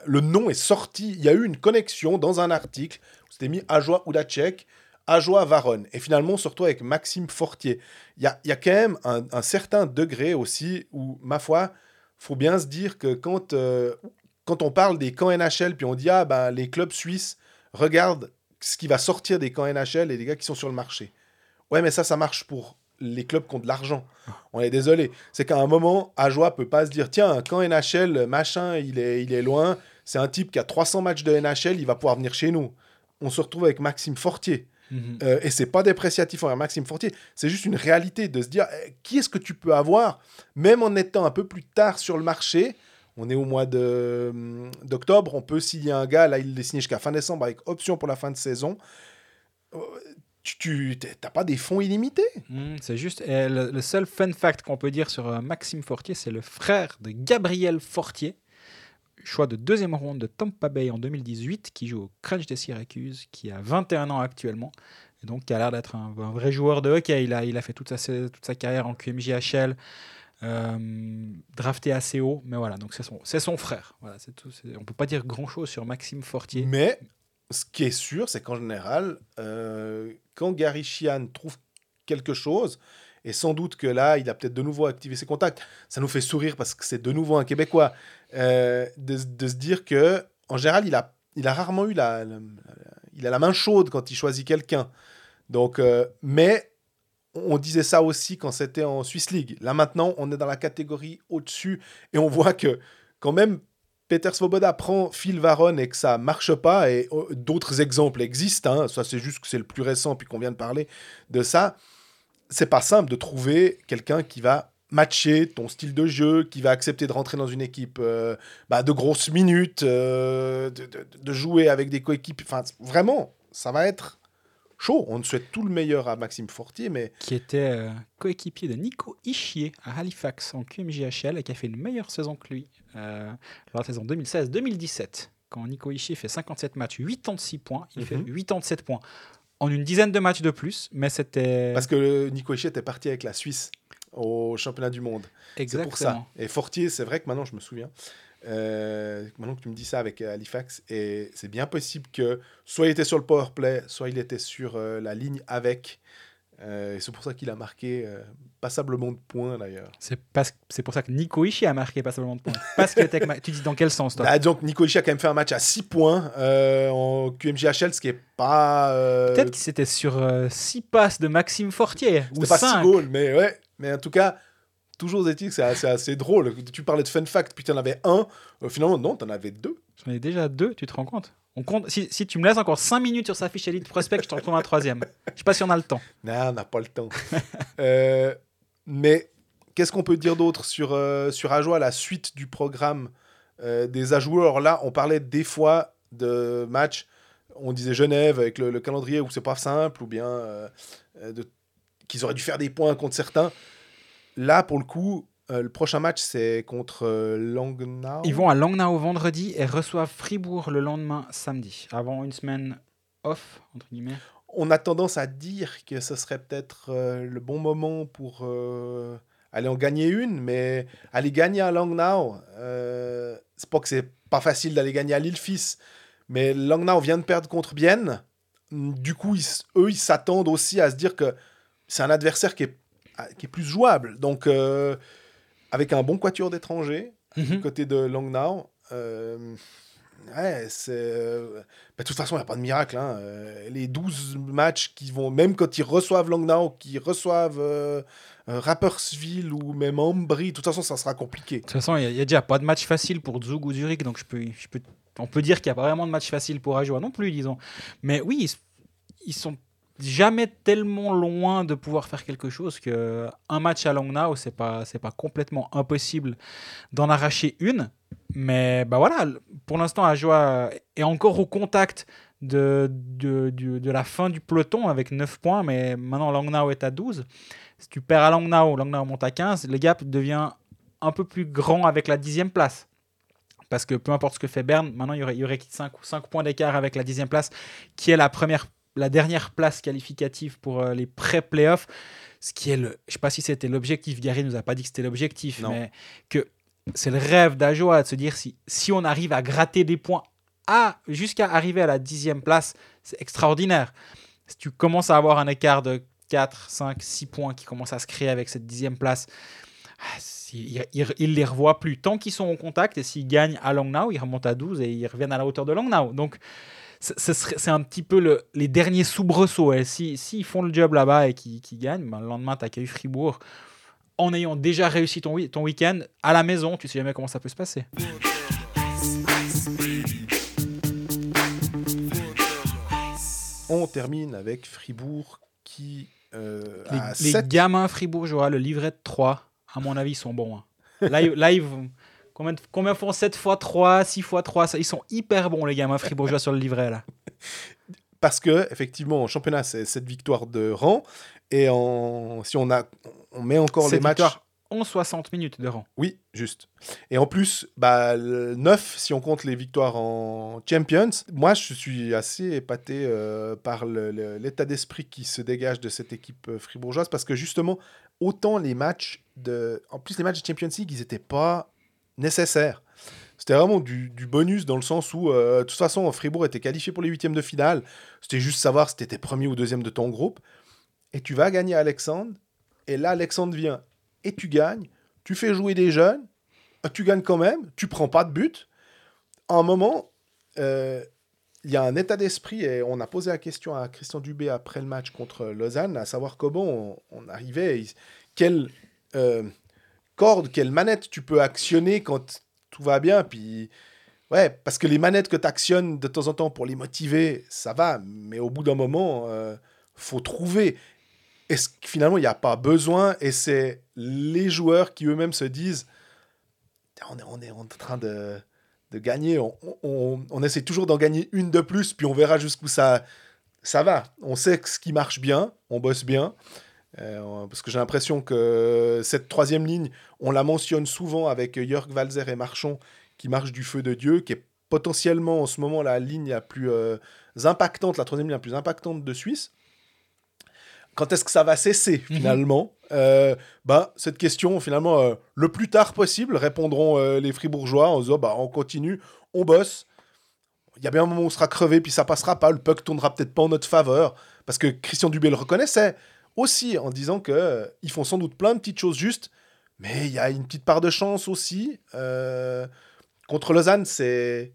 Le nom est sorti. Il y a eu une connexion dans un article. C'était mis Ajoa Udacek. Ajoa Varonne. Et finalement, surtout avec Maxime Fortier. Il y a, quand même un, certain degré aussi où, ma foi, faut bien se dire que quand, euh, quand on parle des camps NHL, puis on dit, ah ben, les clubs suisses regardent ce qui va sortir des camps NHL et des gars qui sont sur le marché. Ouais, mais ça, ça marche pour les clubs qui ont de l'argent. On est désolé. C'est qu'à un moment, Ajoa peut pas se dire, tiens, camp NHL, machin, il est, il est loin. C'est un type qui a 300 matchs de NHL, il va pouvoir venir chez nous. On se retrouve avec Maxime Fortier Mhm. Euh, et c'est pas dépréciatif envers Maxime Fortier, c'est juste une réalité de se dire eh, qui est-ce que tu peux avoir, même en étant un peu plus tard sur le marché. On est au mois hum, d'octobre, on peut a un gars, là il est signé jusqu'à fin décembre avec option pour la fin de saison. Euh, tu n'as pas des fonds illimités. Mhm, c'est juste. le, le, seul fun fact qu'on peut dire sur euh, Maxime Fortier, c'est le frère de Gabriel Fortier, choix de deuxième ronde de Tampa Bay en 2018, qui joue au Crunch des Syracuse, qui a 21 ans actuellement, et donc qui a l'air d'être un, vrai joueur de hockey. Il a, il a fait toute sa, toute sa carrière en QMJHL, euh, drafté assez haut, mais voilà, donc c'est son, son frère. Voilà, tout, on peut pas dire grand-chose sur Maxime Fortier. Mais ce qui est sûr, c'est qu'en général, euh, quand Gary Sheehan trouve quelque chose, et sans doute que là, il a peut-être de nouveau activé ses contacts. Ça nous fait sourire parce que c'est de nouveau un Québécois. Euh, de, se dire que, en général, il a, il a rarement eu la, il a la main chaude quand il choisit quelqu'un. Donc, euh, mais on disait ça aussi quand c'était en Swiss League. Là maintenant, on est dans la catégorie au-dessus et on voit que quand même Peter Svoboda prend Phil Varon et que ça marche pas, et oh, d'autres exemples existent, hein. ça c'est juste que c'est le plus récent puis qu'on vient de parler de ça, c'est pas simple de trouver quelqu'un qui va matcher ton style de jeu, qui va accepter de rentrer dans une équipe euh, bah, de grosses minutes, euh, de, jouer avec des coéquipiers. Enfin, vraiment, ça va être chaud. On souhaite tout le meilleur à Maxime Fortier, mais. Qui était euh, coéquipier de Nico Ischier à Halifax en QMJHL et qui a fait une meilleure saison que lui lors de la saison 2016-2017. Quand Nico Ischier fait 57 matchs, 86 points, il fait Mhm. 87 points en une dizaine de matchs de plus, mais c'était Parce que Nico Ischier était parti avec la Suisse au championnat du monde. C'est pour ça. Et Fortier, c'est vrai que maintenant, je me souviens. euh, maintenant que tu me dis ça avec euh, Halifax, et c'est bien possible que soit il était sur le power play, soit il était sur euh, la ligne avec. Euh, et c'est pour ça qu'il a marqué euh, passablement de points d'ailleurs. C'est c'est pour ça que Nico Ishii a marqué pas seulement de points. Parce ma- Tu dis dans quel sens, toi Bah, donc Nico Ishii a quand même fait un match à 6 points euh, en QMJHL, ce qui est pas. Peut-être qu'il c'était sur 6 passes de Maxime Fortier. Ou pas 6 5. goals, mais ouais. Mais en tout cas, toujours est-il que c'est assez, assez drôle. Tu parlais de fun fact, puis tu en avais un. Finalement, non, tu en avais deux. J'en ai déjà deux, tu te rends compte? On compte, si, si tu me laisses encore 5 minutes sur sa fiche Elite Prospect, je t'en retrouve un troisième. Je sais pas si on a le temps. Non, on n'a pas le temps. Euh, mais qu'est-ce qu'on peut dire d'autre sur, euh, sur Ajoie, la suite du programme euh, des Ajoueurs? Là, on parlait des fois de matchs, on disait Genève avec le, le calendrier où c'est pas simple, ou bien euh, qu'ils auraient dû faire des points contre certains. Là, pour le coup, euh, le prochain match, c'est contre euh, Langnau. Ils vont à Langnau vendredi et reçoivent Fribourg le lendemain samedi, avant une semaine off, entre guillemets. on a tendance à dire que ce serait peut-être euh, le bon moment pour aller en gagner une, mais aller gagner à Langnau, c'est pas que c'est pas facile d'aller gagner à Lille-Fils, mais Langnau vient de perdre contre Bienne. Du coup, ils eux, ils s'attendent aussi à se dire que c'est un adversaire qui est, qui est plus jouable. Donc, avec un bon quatuor d'étrangers, du Mhm. côté de Langnau. euh, ouais, c'est. euh, bah, de toute façon, il n'y a pas de miracle. hein. Euh, les 12 matchs qui vont, même quand ils reçoivent Langnau, qui reçoivent euh, Rapperswil ou même Ambry, de toute façon, ça sera compliqué. De toute façon, il n'y a, déjà pas de match facile pour Zug ou Zurich, donc je peux, je peux, on peut dire qu'il n'y a pas vraiment de match facile pour Ajoa non plus, disons. Mais oui, ils, ils sont jamais tellement loin de pouvoir faire quelque chose que un match à Langnau, c'est pas, c'est pas complètement impossible d'en arracher une. Mais bah voilà, pour l'instant, Ajoa est encore au contact de, de, la fin du peloton avec 9 points, mais maintenant Langnau est à 12. Si tu perds à Langnau, Langnau monte à 15, le gap devient un peu plus grand avec la dixième place. Parce que peu importe ce que fait Berne, maintenant il y aurait, il y aurait 5, points d'écart avec la dixième place, qui est la, première, la dernière place qualificative pour euh, les pré-playoffs. Ce qui est le. Je sais pas si c'était l'objectif. Gary nous a pas dit que c'était l'objectif, mais que c'est le rêve d'Ajoa de se dire si, si on arrive à gratter des points à, jusqu'à arriver à la dixième place, c'est extraordinaire. Si tu commences à avoir un écart de 4, 5, 6 points qui commence à se créer avec cette dixième place, ah, il, il- il les revoit plus. Tant qu'ils sont en contact et s'ils gagnent à Langnau, ils remontent à 12 et ils reviennent à la hauteur de Langnau. Donc, c'est un petit peu le- les derniers soubresauts. Et si, s'ils font le job là-bas et qu'ils gagnent, ben, le lendemain, tu accueilles Fribourg. En ayant déjà réussi ton, week-end à la maison, tu sais jamais comment ça peut se passer. On termine avec Fribourg qui. euh, Les, a les sept- gamins fribourgeois, le livret de 3, à mon avis, sont bons. hein. Là, ils- là, ils vont- combien, combien font 7 x 3, 6 x 3 ça- Ils sont hyper bons, les gamins fribourgeois, sur le livret. là. Parce que, effectivement, en championnat, c'est cette victoire de rang. Et en, si on, a, on met encore les matchs. en 60 minutes de rang. Oui, juste. Et en plus, bah, le 9, si on compte les victoires en Champions, moi, je suis assez épaté euh, par l'état d'esprit qui se dégage de cette équipe euh, fribourgeoise parce que justement, autant les matchs de. En plus, les matchs de Champions League, ils n'étaient pas nécessaires. C'était vraiment du, bonus dans le sens où, euh, de toute façon, Fribourg était qualifié pour les huitièmes de finale. C'était juste savoir si tu étais premier ou deuxième de ton groupe. Et tu vas gagner Alexandre. Et là, Alexandre vient et tu gagnes. Tu fais jouer des jeunes. Tu gagnes quand même. Tu prends pas de but. À un moment, euh, il y a un état d'esprit. Et on a posé la question à Christian Dubé après le match contre Lausanne, à savoir comment on, arrivait. euh, quelle manette tu peux actionner quand tout va bien. Puis. Ouais, parce que les manettes que tu actionnes de temps en temps pour les motiver, ça va, mais au bout d'un moment, euh, faut trouver. Est-ce que finalement, il n'y a pas besoin et c'est les joueurs qui eux-mêmes se disent on est, en train de, gagner, on, essaie toujours d'en gagner une de plus, puis on verra jusqu'où ça, ça va. On sait ce qui marche bien, on bosse bien. Euh, parce que j'ai l'impression que cette troisième ligne, on la mentionne souvent avec Jörg Walzer et Marchand, qui marche du feu de Dieu, qui est potentiellement en ce moment la ligne la plus euh, impactante, la troisième ligne la plus impactante de Suisse. Quand est-ce que ça va cesser Mhm. finalement? Euh, bah, Cette question, finalement, le plus tard possible, répondront les Fribourgeois en disant bah, on continue, on bosse. Il y a bien un moment où on sera crevé, puis ça passera pas. Le puck tournera peut-être pas en notre faveur. Parce que Christian Dubé le reconnaissait aussi en disant que euh, ils font sans doute plein de petites choses justes, mais il y a une petite part de chance aussi. Euh, contre Lausanne, c'est.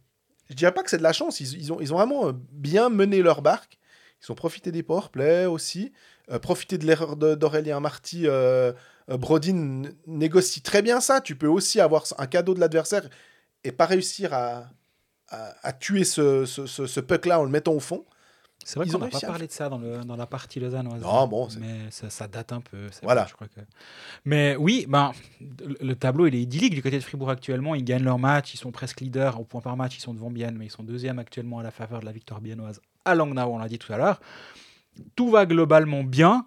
Je dirais pas que c'est de la chance. Ils, ont, ils ont vraiment euh, bien mené leur barque. Ils ont profité des powerplays aussi. Euh, profité de l'erreur d'Aurélien Marty. Brodin négocie très bien ça. Tu peux aussi avoir un cadeau de l'adversaire et pas réussir à, à, tuer ce, ce- ce puck-là en le mettant au fond. C'est vrai qu'on n'a pas à parlé de ça dans, le, dans la partie lausannoise. Non, bon, mais ça, ça date un peu. Voilà. vrai, je crois que... Mais oui, ben, le le tableau il est idyllique du côté de Fribourg actuellement. Ils gagnent leur match, ils sont presque leaders au point par match. Ils sont devant Bienne, mais ils sont deuxième actuellement à la faveur de la victoire biennoise à Langnau, on l'a dit tout à l'heure. Tout va globalement bien,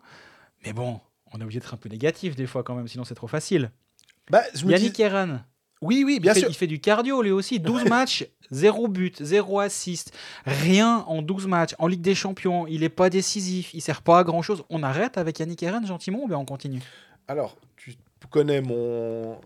mais bon, on est obligé d'être un peu négatif des fois quand même, sinon c'est trop facile. Bah, je Yannick dis- Oui, oui, il bien fait, sûr. il fait du cardio lui aussi. 12 matchs, 0 but, 0 assist. Rien en 12 matchs. En Ligue des Champions, il n'est pas décisif. Il sert pas à grand chose. On arrête avec Yannick Herren gentiment ou bien on continue? Alors, tu connais mon,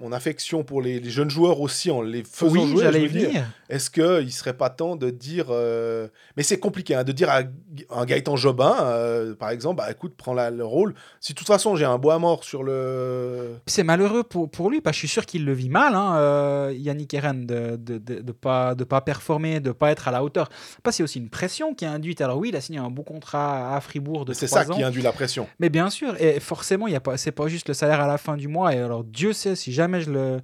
mon affection pour les, les jeunes joueurs aussi en les faisant Oui, jouer. j'allais venir. Est-ce qu'il serait pas temps de dire. euh, Mais c'est compliqué, hein, de dire à un Gaëtan Jobin, euh, par exemple, bah écoute, prends la- le rôle. Si de toute façon j'ai un bois mort sur le. C'est malheureux pour, pour lui, parce que je suis sûr qu'il le vit mal, hein, euh, Yannick Herren, de ne de, de, de pas, de pas performer, de pas être à la hauteur. Pas, c'est aussi une pression qui est induite. Alors oui, il a signé un beau contrat à Fribourg de C'est 3 ça ans. qui induit la pression. Mais bien sûr, et forcément, il y a pas, c'est pas juste le salaire à la fin du mois. Et alors, Dieu sait si jamais je le,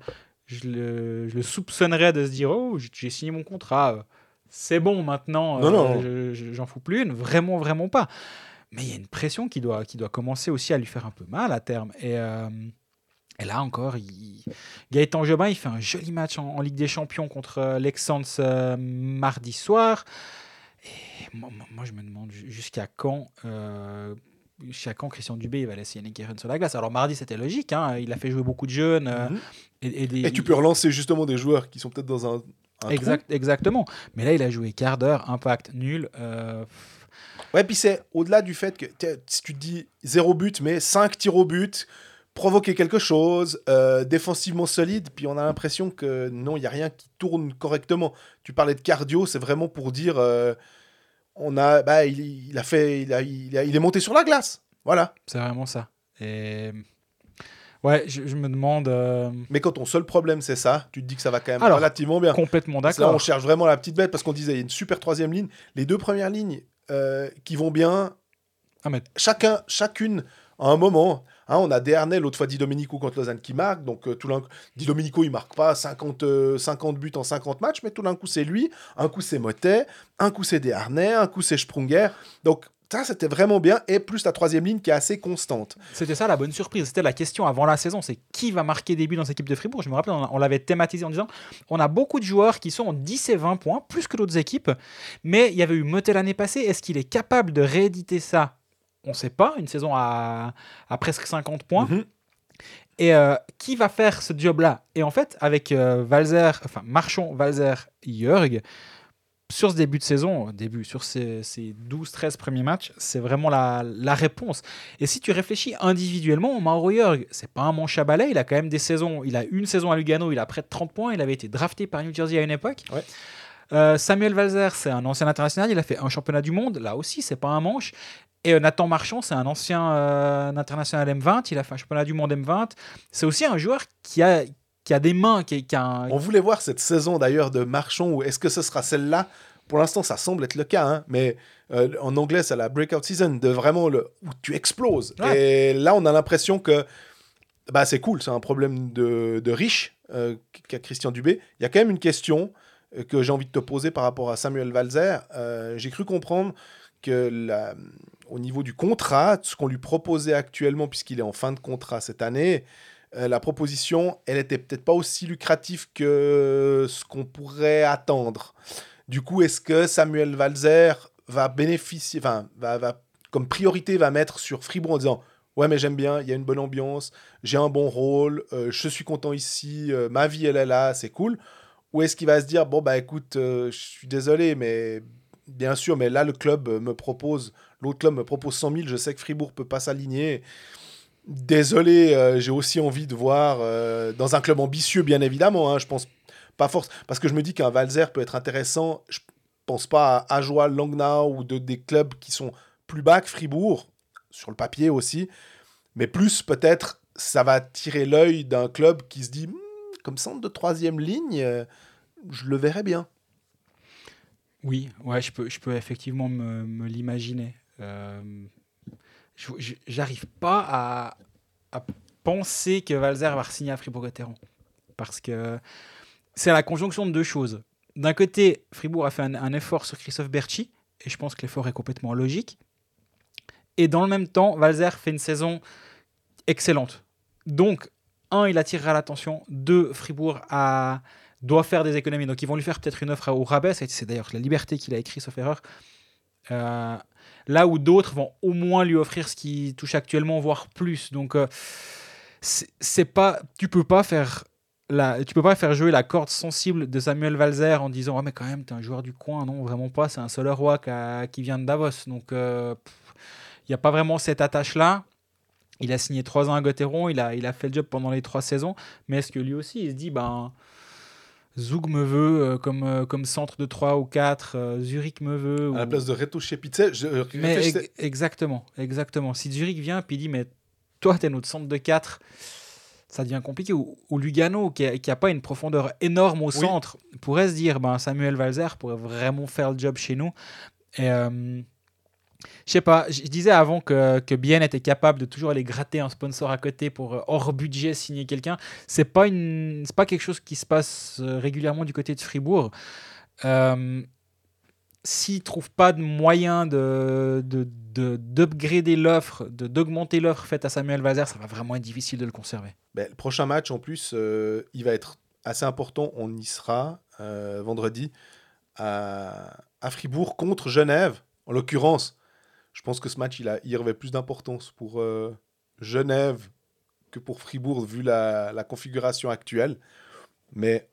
je le, je le soupçonnerais de se dire, oh, j'ai signé mon contrat, euh, c'est bon maintenant, euh, non. je- j'en fous plus une, vraiment, vraiment pas. Mais il y a une pression qui doit, qui doit commencer aussi à lui faire un peu mal à terme. Et, euh, et là encore, il... Gaëtan Jobin, il fait un joli match en, en Ligue des Champions contre l'Excens euh, mardi soir. Et moi, je me demande ju- jusqu'à quand, euh, quand Christian Dubé il va laisser Yannick Herren sur la glace. Alors mardi, c'était logique. hein, il a fait jouer beaucoup de jeunes. euh, Mhm. et, et des- Et tu peux relancer justement des joueurs qui sont peut-être dans un. un trou. Exact, exactement. Mais là, il a joué quart d'heure, impact nul. euh, Ouais, puis c'est au-delà du fait que si tu te dis zéro but, mais 5 tirs au but, provoquer quelque chose, euh, défensivement solide, puis on a l'impression que non, il n'y a rien qui tourne correctement. Tu parlais de cardio, c'est vraiment pour dire euh, on a, bah, il, il a fait, il, a, il, a- il est monté sur la glace. Voilà. C'est vraiment ça. Et ouais, je, je me demande euh, Mais quand ton seul problème c'est ça, tu te dis que ça va quand même Alors, relativement bien. complètement que Là, on d'accord. cherche vraiment la petite bête parce qu'on disait il y a une super troisième ligne. Les deux premières lignes euh, qui vont bien, Ah, mais chacun, chacune à un moment. Hein, on a Desharnais, l'autre fois Di Domenico contre Lausanne qui marque. Donc euh, tout d'un Di Domenico, il marque pas 50, euh, 50 buts en 50 matchs, mais tout d'un coup, c'est lui. Un coup, c'est Motet. Un coup, c'est Desharnais. Un coup, c'est Sprunger. Donc ça, c'était vraiment bien. Et plus la troisième ligne qui est assez constante. C'était ça la bonne surprise. C'était la question avant la saison c'est qui va marquer des buts dans cette équipe de Fribourg? Je me rappelle, on, on l'avait thématisé en disant on a beaucoup de joueurs qui sont en 10 et 20 points, plus que d'autres équipes. Mais il y avait eu Motet l'année passée. Est-ce qu'il est capable de rééditer ça On ne sait pas. Une saison à, à presque 50 points. Mhm. Et euh, qui va faire ce job-là? Et en fait, avec euh, Valzer, enfin Marchand, Valzer, Jörg, sur ce début de saison, début, sur ces, ces 12-13 premiers matchs, c'est vraiment la, la réponse. Et si tu réfléchis individuellement, Mauro Jörg, c'est pas un manche à balai, il a quand même des saisons, il a une saison à Lugano, il a près de 30 points, il avait été drafté par New Jersey à une époque. Ouais. Euh, Samuel Valzer, c'est un ancien international, il a fait un championnat du monde, là aussi, c'est pas un manche. Et euh, Nathan Marchand, c'est un ancien euh, international M20, il a fait un championnat du monde M20. C'est aussi un joueur qui a, qui a des mains, qui, qui a un- On voulait voir cette saison d'ailleurs de Marchand, ou est-ce que ce sera celle-là? Pour l'instant, ça semble être le cas, hein, mais euh, en anglais, c'est la breakout season, de vraiment le, où tu exploses. Ouais. Et là, on a l'impression que bah, c'est cool, c'est un problème de, de riche euh, qu'a Christian Dubé. Il y a quand même une question que j'ai envie de te poser par rapport à Samuel Valzer. J'ai cru comprendre que la- au niveau du contrat, ce qu'on lui proposait actuellement, puisqu'il est en fin de contrat cette année, euh, la proposition, elle était peut-être pas aussi lucrative que ce qu'on pourrait attendre. Du coup, est-ce que Samuel Valzer va bénéficier, enfin, va, va, comme priorité, va mettre sur Fribourg en disant Ouais, mais j'aime bien, il y a une bonne ambiance, j'ai un bon rôle, euh, je suis content ici, euh, ma vie elle est là, c'est cool. Ou est-ce qu'il va se dire Bon, bah écoute, je suis désolé, mais bien sûr, mais là le club me propose, l'autre club me propose 100 000, je sais que Fribourg peut pas s'aligner. Désolé, j'ai aussi envie de voir dans un club ambitieux, bien évidemment, hein, je pense pas force, parce que je me dis qu'un Valzer peut être intéressant. Je pense pas à Ajoie, Langnau ou de, des clubs qui sont plus bas que Fribourg sur le papier aussi, mais plus peut-être ça va tirer l'œil d'un club qui se dit hmm, comme centre de troisième ligne, euh, je le verrais bien. Oui, ouais, je peux, effectivement me, me l'imaginer. Euh, J'arrive pas à, penser que Valzer va signer à Fribourg-Gotteron. Parce que c'est la conjonction de deux choses. D'un côté, Fribourg a fait un, effort sur Christophe Berchi, et je pense que l'effort est complètement logique. Et dans le même temps, Valzer fait une saison excellente. Donc, un, il attirera l'attention. Deux, Fribourg doit faire des économies. Donc, ils vont lui faire peut-être une offre au rabais. C'est d'ailleurs la liberté qu'il a écrit, sauf erreur. Euh, là où d'autres vont au moins lui offrir ce qui touche actuellement, voire plus. Donc, euh, c'est pas, tu peux pas faire la, tu peux pas faire jouer la corde sensible de Samuel Valzer en disant oh, mais quand même, tu es un joueur du coin. Non, vraiment pas. C'est un seul roi qui, vient de Davos. Donc, euh, il n'y a pas vraiment cette attache-là. Il a signé trois ans à Gotteron, il a, il a fait le job pendant les trois saisons, mais est-ce que lui aussi, il se dit, ben, Zug me veut euh, comme, euh, comme centre de 3 ou 4, euh, Zurich me veut. À la place de Reto Shepitze, je... mais Exactement, exactement. Si Zurich vient et dit, mais toi, tu es notre centre de 4, ça devient compliqué. Ou, Lugano, qui n'a pas une profondeur énorme au centre, pourrait se dire, ben, Samuel Valzer pourrait vraiment faire le job chez nous. Et je sais pas, je disais avant que, que Bien était capable de toujours aller gratter un sponsor à côté pour euh, hors budget signer quelqu'un. C'est pas une, pas quelque chose qui se passe euh, régulièrement du côté de Fribourg. Euh, S'ils trouvent pas de moyen de, de, d'upgrader l'offre, d'augmenter l'offre faite à Samuel Vazer, ça va vraiment être difficile de le conserver. Ben, le prochain match, en plus, euh, il va être assez important. On y sera vendredi à, à Fribourg contre Genève, en l'occurrence je pense que ce match, il, a, revêt plus d'importance pour euh, Genève que pour Fribourg, vu la, la, configuration actuelle. Mais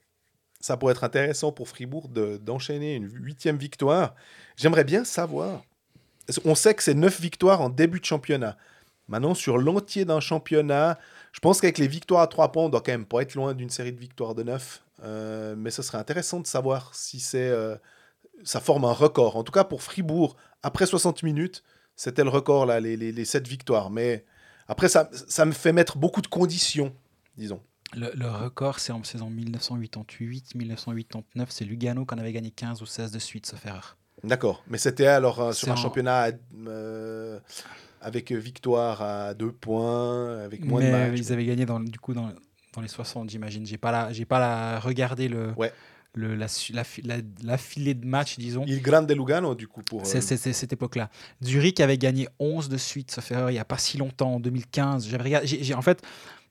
ça pourrait être intéressant pour Fribourg d'enchaîner une huitième victoire. J'aimerais bien savoir. On sait que c'est neuf victoires en début de championnat. Maintenant, sur l'entier d'un championnat, je pense qu'avec les victoires à trois points, on doit quand même pas être loin d'une série de victoires de neuf. Euh, mais ce serait intéressant de savoir si c'est euh, ça forme un record. En tout cas, pour Fribourg, après 60 minutes, c'était le record, là, les, les, 7 victoires. Mais après, ça, ça me fait mettre beaucoup de conditions, disons. Le, record, c'est en saison 1988-1989. C'est Lugano qui en avait gagné 15 ou 16 de suite, sauf erreur. D'accord. Mais c'était alors euh, sur un championnat euh, avec victoire à 2 points, avec moins de matchs. Ils avaient gagné dans, du coup dans, dans les 60, j'imagine. J'ai pas la, j'ai pas la regardé le. Ouais le, la, la, la, filée de match, disons. Il Grande Lugano, du coup, pour. C'est euh, cette époque-là. Zurich avait gagné 11 de suite, ça fait il n'y a pas si longtemps, en 2015. J'avais en fait,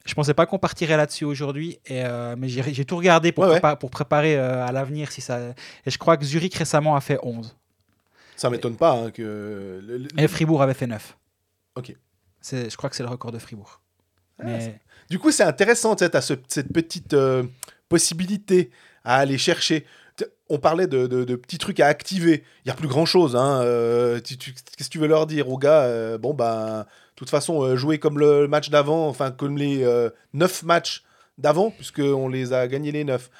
je pensais pas qu'on partirait là-dessus aujourd'hui, euh, mais j'ai tout regardé pour, pour préparer euh, à l'avenir. si ça Et je crois que Zurich récemment a fait 11. Ça m'étonne pas hein, que. Et Fribourg avait fait 9. Ok. Je crois que c'est le record de Fribourg. Ah, mais... Du coup, c'est intéressant, tu sais, cette petite possibilité à aller chercher. On parlait de, petits trucs à activer. Il n'y a plus grand chose. Hein. Euh, qu'est-ce que tu veux leur dire aux gars euh, Bon, bah, de toute façon, euh, jouer comme le match d'avant, enfin, comme les neuf matchs d'avant, puisqu'on les a gagnés les neuf.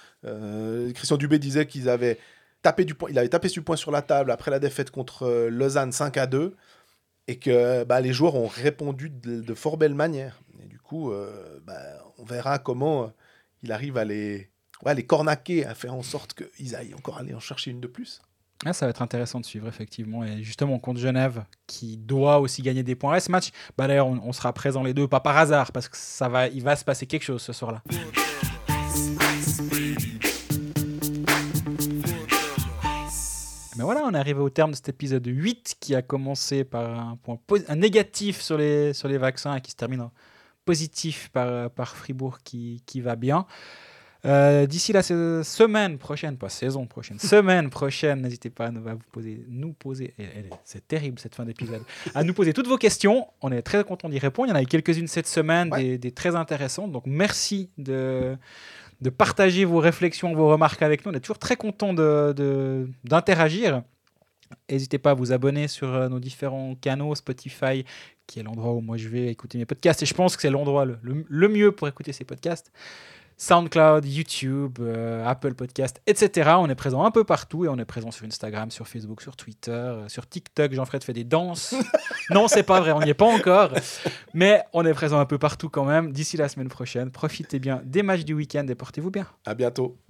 Christian Dubé disait qu'ils avaient tapé du point, avait tapé du point sur la table après la défaite contre Lausanne 5 à 2 et que bah, les joueurs ont répondu de, fort belle manière. Et du coup, bah, on verra comment il arrive à les, ouais, les cornaquer à faire en sorte qu'ils aillent encore aller en chercher une de plus. Ah, ça va être intéressant de suivre, effectivement. Et justement, contre Genève, qui doit aussi gagner des points. à ce match, bah, d'ailleurs, on, sera présents les deux, pas par hasard, parce que ça va, il va se passer quelque chose ce soir-là. Mais voilà, on est arrivé au terme de cet épisode 8 qui a commencé par un point un négatif sur les, sur les vaccins et qui se termine positif par, par Fribourg qui, qui va bien. Euh, D'ici la se- semaine prochaine, pas saison prochaine, semaine prochaine, n'hésitez pas à nous, à vous poser, nous c'est terrible cette fin d'épisode, à nous poser toutes vos questions. On est très content d'y répondre. Il y en a eu quelques-unes cette semaine, Ouais. des, des très intéressantes. Donc merci de, de partager vos réflexions, vos remarques avec nous. On est toujours très content d'interagir. De. N'hésitez pas à vous abonner sur euh, nos différents canaux, Spotify, qui est l'endroit où moi je vais écouter mes podcasts. Et je pense que c'est l'endroit le, le- le mieux pour écouter ces podcasts. SoundCloud, YouTube, euh, Apple Podcast, etc. On est présent un peu partout et on est présent sur Instagram, sur Facebook, sur Twitter, euh, sur TikTok. Jean-Fred fait des danses. non, c'est pas vrai, on n'y est pas encore. Mais on est présent un peu partout quand même. D'ici la semaine prochaine, profitez bien des matchs du week-end et portez-vous bien. À bientôt.